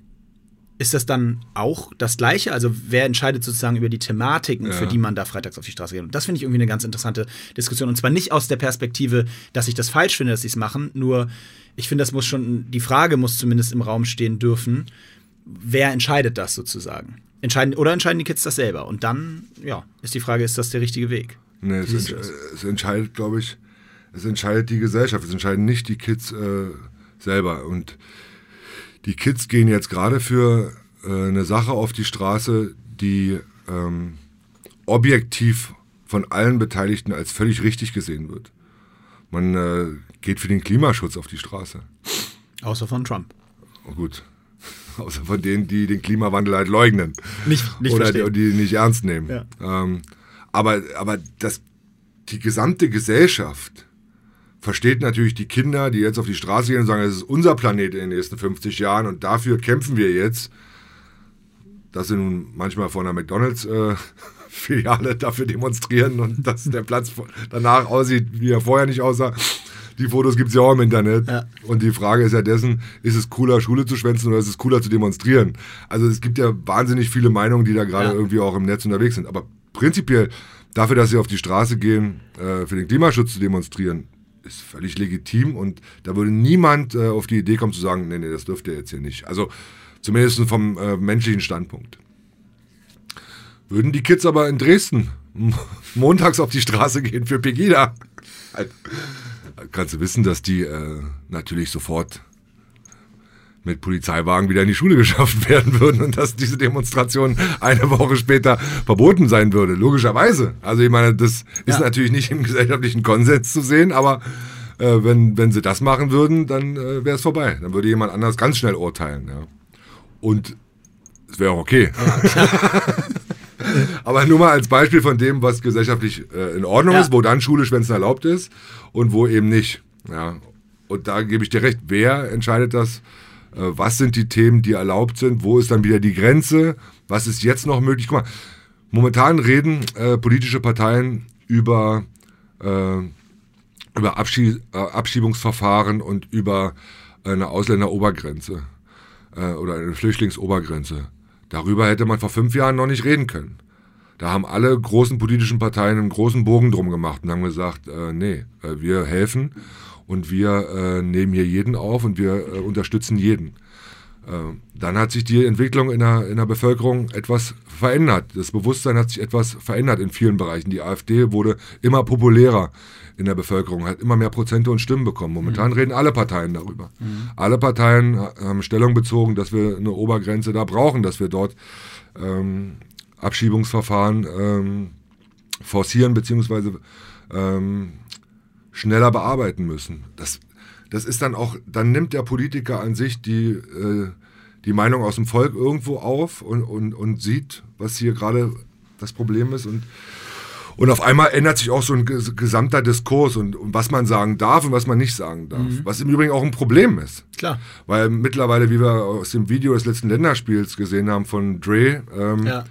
Speaker 1: ist das dann auch das Gleiche? Also wer entscheidet sozusagen über die Thematiken, ja. für die man da freitags auf die Straße geht? Und das finde ich irgendwie eine ganz interessante Diskussion. Und zwar nicht aus der Perspektive, dass ich das falsch finde, dass sie es machen, nur ich finde, das muss schon, die Frage muss zumindest im Raum stehen dürfen, wer entscheidet das sozusagen? Entscheiden, oder entscheiden die Kids das selber? Und dann, ja, ist die Frage, ist das der richtige Weg?
Speaker 2: Nee, es, ist, es entscheidet, glaube ich, es entscheidet die Gesellschaft, es entscheiden nicht die Kids äh, selber. Und die Kids gehen jetzt gerade für äh, eine Sache auf die Straße, die ähm, objektiv von allen Beteiligten als völlig richtig gesehen wird. Man äh, geht für den Klimaschutz auf die Straße.
Speaker 1: Außer von Trump.
Speaker 2: Oh, gut. Außer von denen, die den Klimawandel halt leugnen.
Speaker 1: Nicht, nicht
Speaker 2: Oder die, die nicht ernst nehmen. Ja. Ähm, aber aber das, die gesamte Gesellschaft versteht natürlich die Kinder, die jetzt auf die Straße gehen und sagen, es ist unser Planet in den nächsten 50 Jahren und dafür kämpfen wir jetzt, dass sie nun manchmal vor einer McDonalds-Filiale äh, dafür demonstrieren und dass der Platz danach aussieht, wie er vorher nicht aussah. Die Fotos gibt es ja auch im Internet. Ja. Und die Frage ist ja dessen, ist es cooler, Schule zu schwänzen oder ist es cooler zu demonstrieren? Also es gibt ja wahnsinnig viele Meinungen, die da gerade ja. irgendwie auch im Netz unterwegs sind. Aber prinzipiell dafür, dass sie auf die Straße gehen, äh, für den Klimaschutz zu demonstrieren, ist völlig legitim und da würde niemand äh, auf die Idee kommen zu sagen, nee, nee, das dürft ihr jetzt hier nicht. Also zumindest vom äh, menschlichen Standpunkt. Würden die Kids aber in Dresden montags auf die Straße gehen für Pegida, halt, kannst du wissen, dass die äh, natürlich sofort mit Polizeiwagen wieder in die Schule geschafft werden würden und dass diese Demonstration eine Woche später verboten sein würde. Logischerweise. Also ich meine, das ja. ist natürlich nicht im gesellschaftlichen Konsens zu sehen, aber äh, wenn, wenn sie das machen würden, dann äh, wäre es vorbei. Dann würde jemand anders ganz schnell urteilen. Ja. Und es wäre auch okay. Ja. aber nur mal als Beispiel von dem, was gesellschaftlich äh, in Ordnung ist, wo dann Schule schwänzen erlaubt ist und wo eben nicht. Ja. Und da gebe ich dir recht, wer entscheidet das? Äh, was sind die Themen, die erlaubt sind, wo ist dann wieder die Grenze, was ist jetzt noch möglich. Guck mal, momentan reden äh, politische Parteien über, äh, über Abschieb äh, Abschiebungsverfahren und über eine Ausländerobergrenze äh, oder eine Flüchtlingsobergrenze. Darüber hätte man vor fünf Jahren noch nicht reden können. Da haben alle großen politischen Parteien einen großen Bogen drum gemacht und haben gesagt, äh, nee, wir helfen und wir äh, nehmen hier jeden auf und wir äh, unterstützen jeden. Äh, dann hat sich die Entwicklung in der, in der Bevölkerung etwas verändert. Das Bewusstsein hat sich etwas verändert in vielen Bereichen. Die AfD wurde immer populärer in der Bevölkerung, hat immer mehr Prozente und Stimmen bekommen. Momentan mhm. reden alle Parteien darüber. Mhm. Alle Parteien haben Stellung bezogen, dass wir eine Obergrenze da brauchen, dass wir dort ähm, Abschiebungsverfahren ähm, forcieren bzw. Ähm, schneller bearbeiten müssen. Das, das ist dann auch, dann nimmt der Politiker an sich die, äh, die Meinung aus dem Volk irgendwo auf und, und, und sieht, was hier gerade das Problem ist und und auf einmal ändert sich auch so ein gesamter Diskurs und, und, was man sagen darf und was man nicht sagen darf. Mhm. Was im Übrigen auch ein Problem ist.
Speaker 1: Klar.
Speaker 2: Weil mittlerweile, wie wir aus dem Video des letzten Länderspiels gesehen haben von Dre, ähm, ja.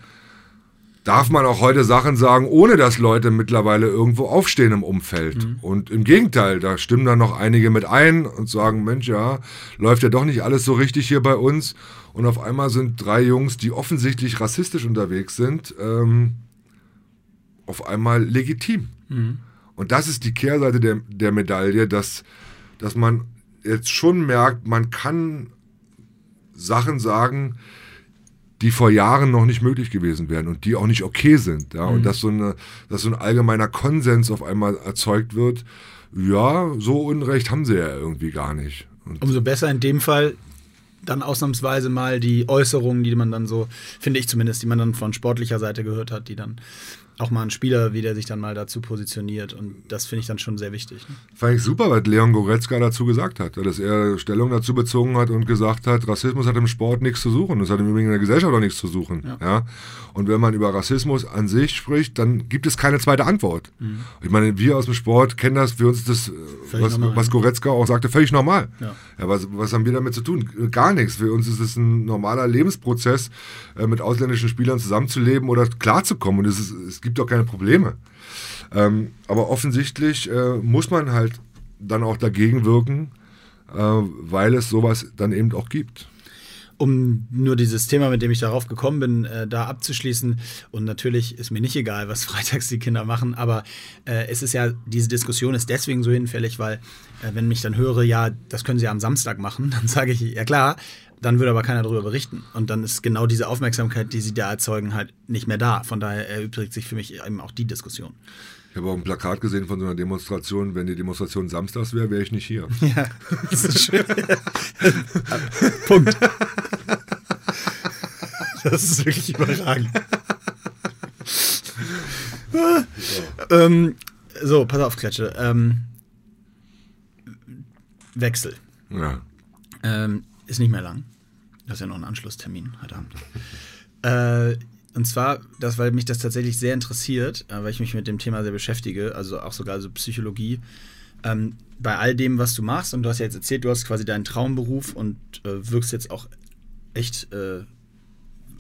Speaker 2: Darf man auch heute Sachen sagen, ohne dass Leute mittlerweile irgendwo aufstehen im Umfeld. Mhm. Und im Gegenteil, da stimmen dann noch einige mit ein und sagen, Mensch, ja, läuft ja doch nicht alles so richtig hier bei uns. Und auf einmal sind drei Jungs, die offensichtlich rassistisch unterwegs sind, ähm, auf einmal legitim. Mhm. Und das ist die Kehrseite der, der Medaille, dass, dass man jetzt schon merkt, man kann Sachen sagen, die vor Jahren noch nicht möglich gewesen wären und die auch nicht okay sind. Ja? Mhm. Und dass so, eine, dass so ein allgemeiner Konsens auf einmal erzeugt wird, ja, so Unrecht haben sie ja irgendwie gar nicht.
Speaker 1: Und Umso besser in dem Fall dann ausnahmsweise mal die Äußerungen, die man dann so, finde ich zumindest, die man dann von sportlicher Seite gehört hat, die dann auch mal ein Spieler, wie der sich dann mal dazu positioniert. Und das finde ich dann schon sehr wichtig. Ne?
Speaker 2: Fand ich super, was Leon Goretzka dazu gesagt hat. Dass er Stellung dazu bezogen hat und gesagt hat, Rassismus hat im Sport nichts zu suchen. Das hat im Übrigen in der Gesellschaft auch nichts zu suchen. Ja. ja? Und wenn man über Rassismus an sich spricht, dann gibt es keine zweite Antwort. Mhm. Ich meine, wir aus dem Sport kennen das, für uns ist das, was, was, Goretzka auch sagte, völlig normal. Ja. ja was, was, haben wir damit zu tun? Gar nichts. Für uns ist es ein normaler Lebensprozess, äh, mit ausländischen Spielern zusammenzuleben oder klarzukommen. Und es, ist, es gibt gibt doch keine Probleme. Ähm, aber offensichtlich äh, muss man halt dann auch dagegen wirken, äh, weil es sowas dann eben auch gibt
Speaker 1: um nur dieses Thema, mit dem ich darauf gekommen bin, äh, da abzuschließen. Und natürlich ist mir nicht egal, was freitags die Kinder machen, aber äh, es ist ja, diese Diskussion ist deswegen so hinfällig, weil äh, wenn mich dann höre, ja, das können sie am Samstag machen, dann sage ich, ja klar, dann würde aber keiner darüber berichten. Und dann ist genau diese Aufmerksamkeit, die sie da erzeugen, halt nicht mehr da. Von daher erübrigt sich für mich eben auch die Diskussion.
Speaker 2: Ich habe auch ein Plakat gesehen von so einer Demonstration. Wenn die Demonstration samstags wäre, wäre ich nicht hier.
Speaker 1: Ja, das ist schön. Punkt. Das ist wirklich überragend. so. Ähm, so, pass auf, Kletsche. Ähm, Wechsel. Ja. Ähm, ist nicht mehr lang. Das ist ja noch ein Anschlusstermin heute Abend. äh, und zwar, das, weil mich das tatsächlich sehr interessiert, äh, weil ich mich mit dem Thema sehr beschäftige, also auch sogar so Psychologie. Ähm, bei all dem, was du machst, und du hast ja jetzt erzählt, du hast quasi deinen Traumberuf und äh, wirkst jetzt auch echt äh,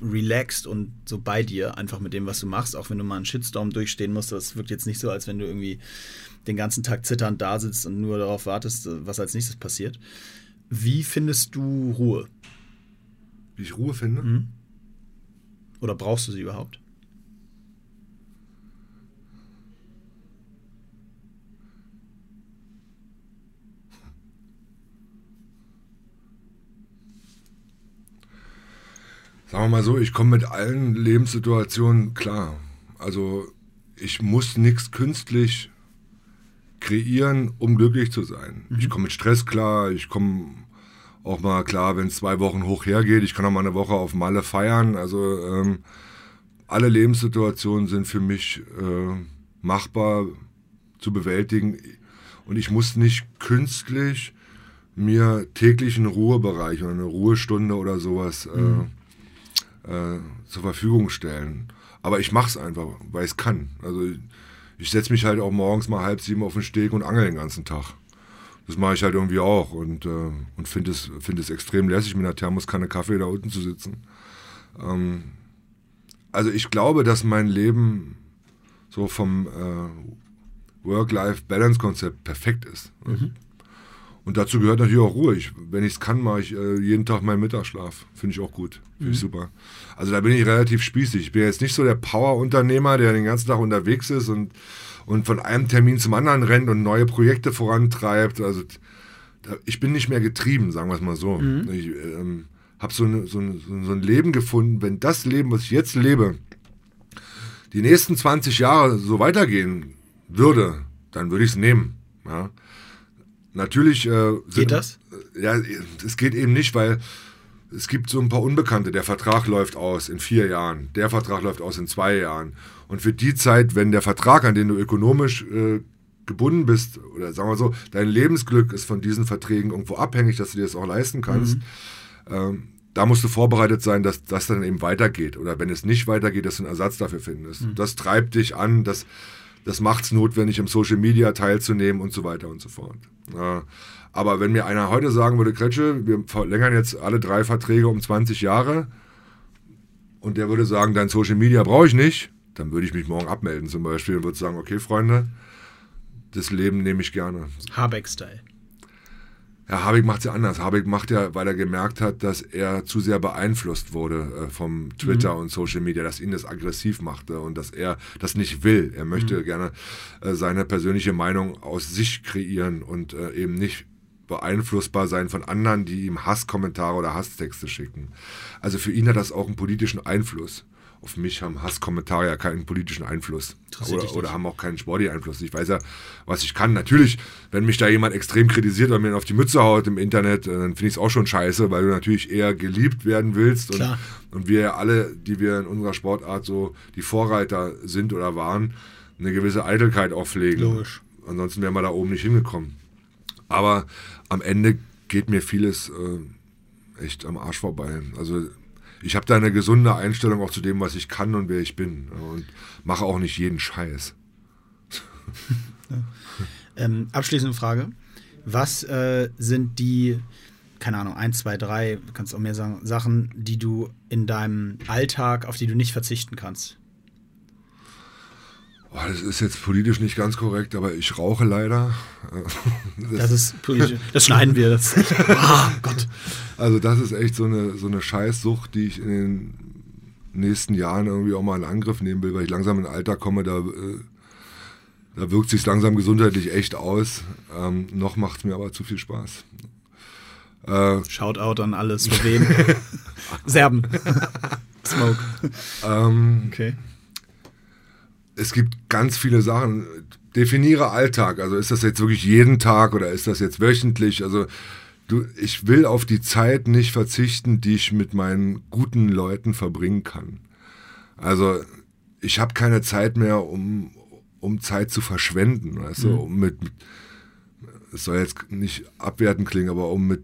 Speaker 1: relaxed und so bei dir, einfach mit dem, was du machst, auch wenn du mal einen Shitstorm durchstehen musst. Das wirkt jetzt nicht so, als wenn du irgendwie den ganzen Tag zitternd da sitzt und nur darauf wartest, was als nächstes passiert. Wie findest du Ruhe?
Speaker 2: Wie ich Ruhe finde? Mhm.
Speaker 1: Oder brauchst du sie überhaupt?
Speaker 2: Sagen wir mal so, ich komme mit allen Lebenssituationen klar. Also ich muss nichts künstlich kreieren, um glücklich zu sein. Mhm. Ich komme mit Stress klar, ich komme auch mal klar, wenn es zwei Wochen hoch hergeht. Ich kann auch mal eine Woche auf Malle feiern. Also ähm, alle Lebenssituationen sind für mich äh, machbar zu bewältigen. Und ich muss nicht künstlich mir täglich einen Ruhebereich oder eine Ruhestunde oder sowas äh, mhm. äh, zur Verfügung stellen. Aber ich mache es einfach, weil ich es kann. Also ich setze mich halt auch morgens mal halb sieben auf den Steg und angel den ganzen Tag. Das mache ich halt irgendwie auch und, äh, und finde es, find es extrem lässig, mit einer Thermoskanne Kaffee da unten zu sitzen. Ähm, also ich glaube, dass mein Leben so vom äh, Work-Life-Balance-Konzept perfekt ist. Mhm. Und dazu gehört natürlich auch Ruhe. Ich, wenn ich es kann, mache ich äh, jeden Tag meinen Mittagsschlaf. Finde ich auch gut. Finde mhm. ich super. Also da bin ich relativ spießig. Ich bin jetzt nicht so der Power-Unternehmer, der den ganzen Tag unterwegs ist und, und von einem Termin zum anderen rennt und neue Projekte vorantreibt. Also da, ich bin nicht mehr getrieben, sagen wir es mal so. Mhm. Ich ähm, habe so, eine, so, so ein Leben gefunden. Wenn das Leben, was ich jetzt lebe, die nächsten 20 Jahre so weitergehen würde, dann würde ich es nehmen. Ja. Natürlich. Äh,
Speaker 1: sind, geht das?
Speaker 2: Ja, es geht eben nicht, weil es gibt so ein paar Unbekannte. Der Vertrag läuft aus in vier Jahren. Der Vertrag läuft aus in zwei Jahren. Und für die Zeit, wenn der Vertrag, an den du ökonomisch äh, gebunden bist, oder sagen wir so, dein Lebensglück ist von diesen Verträgen irgendwo abhängig, dass du dir das auch leisten kannst, mhm. ähm, da musst du vorbereitet sein, dass das dann eben weitergeht. Oder wenn es nicht weitergeht, dass du einen Ersatz dafür findest. Mhm. Das treibt dich an, das, das macht es notwendig, im Social Media teilzunehmen und so weiter und so fort. Ja. Aber wenn mir einer heute sagen würde, Kretsche, wir verlängern jetzt alle drei Verträge um 20 Jahre, und der würde sagen, dein Social Media brauche ich nicht, dann würde ich mich morgen abmelden zum Beispiel und würde sagen, okay, Freunde, das Leben nehme ich gerne.
Speaker 1: Habeck-Style.
Speaker 2: Ja, Habeck macht es ja anders. Habeck macht ja, weil er gemerkt hat, dass er zu sehr beeinflusst wurde äh, vom Twitter mhm. und Social Media, dass ihn das aggressiv machte und dass er das nicht will. Er möchte mhm. gerne äh, seine persönliche Meinung aus sich kreieren und äh, eben nicht beeinflussbar sein von anderen, die ihm Hasskommentare oder Hasstexte schicken. Also für ihn hat das auch einen politischen Einfluss auf mich haben Hasskommentare ja keinen politischen Einfluss. Oder, oder, haben auch keinen sportlichen Einfluss. Ich weiß ja, was ich kann. Natürlich, wenn mich da jemand extrem kritisiert oder mir auf die Mütze haut im Internet, äh, dann finde ich es auch schon scheiße, weil du natürlich eher geliebt werden willst. Und, und wir ja alle, die wir in unserer Sportart so die Vorreiter sind oder waren, eine gewisse Eitelkeit auch pflegen. Logisch. Ansonsten wären wir da oben nicht hingekommen. Aber am Ende geht mir vieles äh, echt am Arsch vorbei. Also ich habe da eine gesunde Einstellung auch zu dem, was ich kann und wer ich bin. Und mache auch nicht jeden Scheiß.
Speaker 1: ähm, abschließende Frage. Was äh, sind die, keine Ahnung, eins, zwei, drei, kannst auch mehr sagen, Sachen, die du in deinem Alltag, auf die du nicht verzichten kannst?
Speaker 2: Oh, das ist jetzt politisch nicht ganz korrekt, aber ich rauche leider.
Speaker 1: Das, das ist politisch. Das schneiden wir. Das oh Gott.
Speaker 2: Also das ist echt so eine, so eine Scheißsucht, die ich in den nächsten Jahren irgendwie auch mal in Angriff nehmen will, weil ich langsam in ein Alter komme, da, äh, da wirkt sich langsam gesundheitlich echt aus. Ähm, noch macht es mir aber zu viel Spaß.
Speaker 1: Äh, Shoutout an alles, für wen? Serben. Smoke.
Speaker 2: Ähm, okay es gibt ganz viele Sachen. Definiere Alltag. Also ist das jetzt wirklich jeden Tag oder ist das jetzt wöchentlich? Also du, ich will auf die Zeit nicht verzichten, die ich mit meinen guten Leuten verbringen kann. Also ich habe keine Zeit mehr, um, um Zeit zu verschwenden. Weißt du? Mhm. Um mit, mit, es soll jetzt nicht abwertend klingen, aber um mit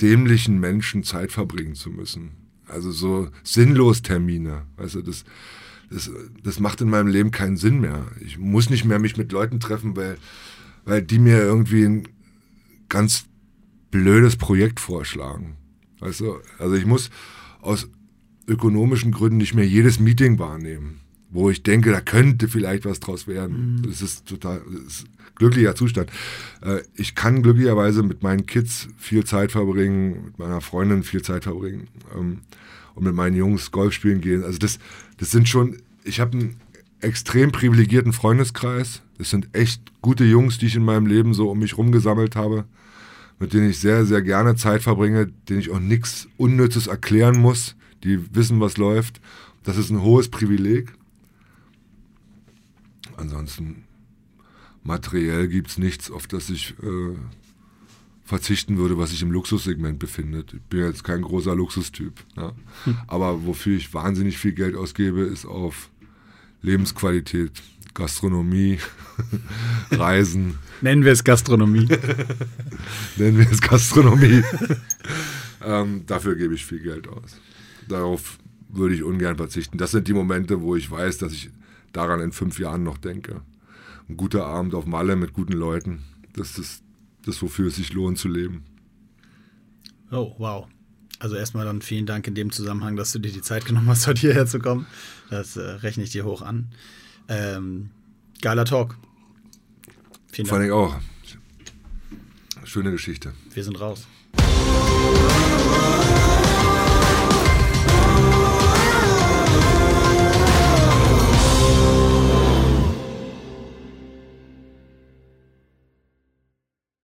Speaker 2: dämlichen Menschen Zeit verbringen zu müssen. Also so sinnlos Termine. Weißt du, das, das, das macht in meinem Leben keinen Sinn mehr. Ich muss nicht mehr mich mit Leuten treffen, weil, weil die mir irgendwie ein ganz blödes Projekt vorschlagen. Weißt du? Also ich muss aus ökonomischen Gründen nicht mehr jedes Meeting wahrnehmen, wo ich denke, da könnte vielleicht was draus werden. Mhm. Das ist total das ist glücklicher Zustand. Äh, ich kann glücklicherweise mit meinen Kids viel Zeit verbringen, mit meiner Freundin viel Zeit verbringen. Ähm, und mit meinen Jungs Golf spielen gehen. Also das, das sind schon, ich habe einen extrem privilegierten Freundeskreis. Das sind echt gute Jungs, die ich in meinem Leben so um mich rumgesammelt habe, mit denen ich sehr, sehr gerne Zeit verbringe, denen ich auch nichts Unnützes erklären muss, die wissen, was läuft. Das ist ein hohes Privileg. Ansonsten materiell gibt es nichts, auf das ich äh, verzichten würde, was sich im Luxussegment befindet. Ich bin jetzt kein großer Luxustyp. Ja. Hm. Aber wofür ich wahnsinnig viel Geld ausgebe, ist auf Lebensqualität, Gastronomie, Reisen.
Speaker 1: Nennen wir es Gastronomie.
Speaker 2: Nennen wir es Gastronomie. ähm, dafür gebe ich viel Geld aus. Darauf würde ich ungern verzichten. Das sind die Momente, wo ich weiß, dass ich daran in fünf Jahren noch denke. Ein guter Abend auf Malle mit guten Leuten, das ist das, wofür es sich lohnt zu leben.
Speaker 1: Oh, wow. Also erstmal dann vielen Dank in dem Zusammenhang, dass du dir die Zeit genommen hast, heute hierher zu kommen. Das äh, rechne ich dir hoch an. Ähm, geiler Talk.
Speaker 2: Vielen Dank. Fand ich auch. Schöne Geschichte.
Speaker 1: Wir sind raus.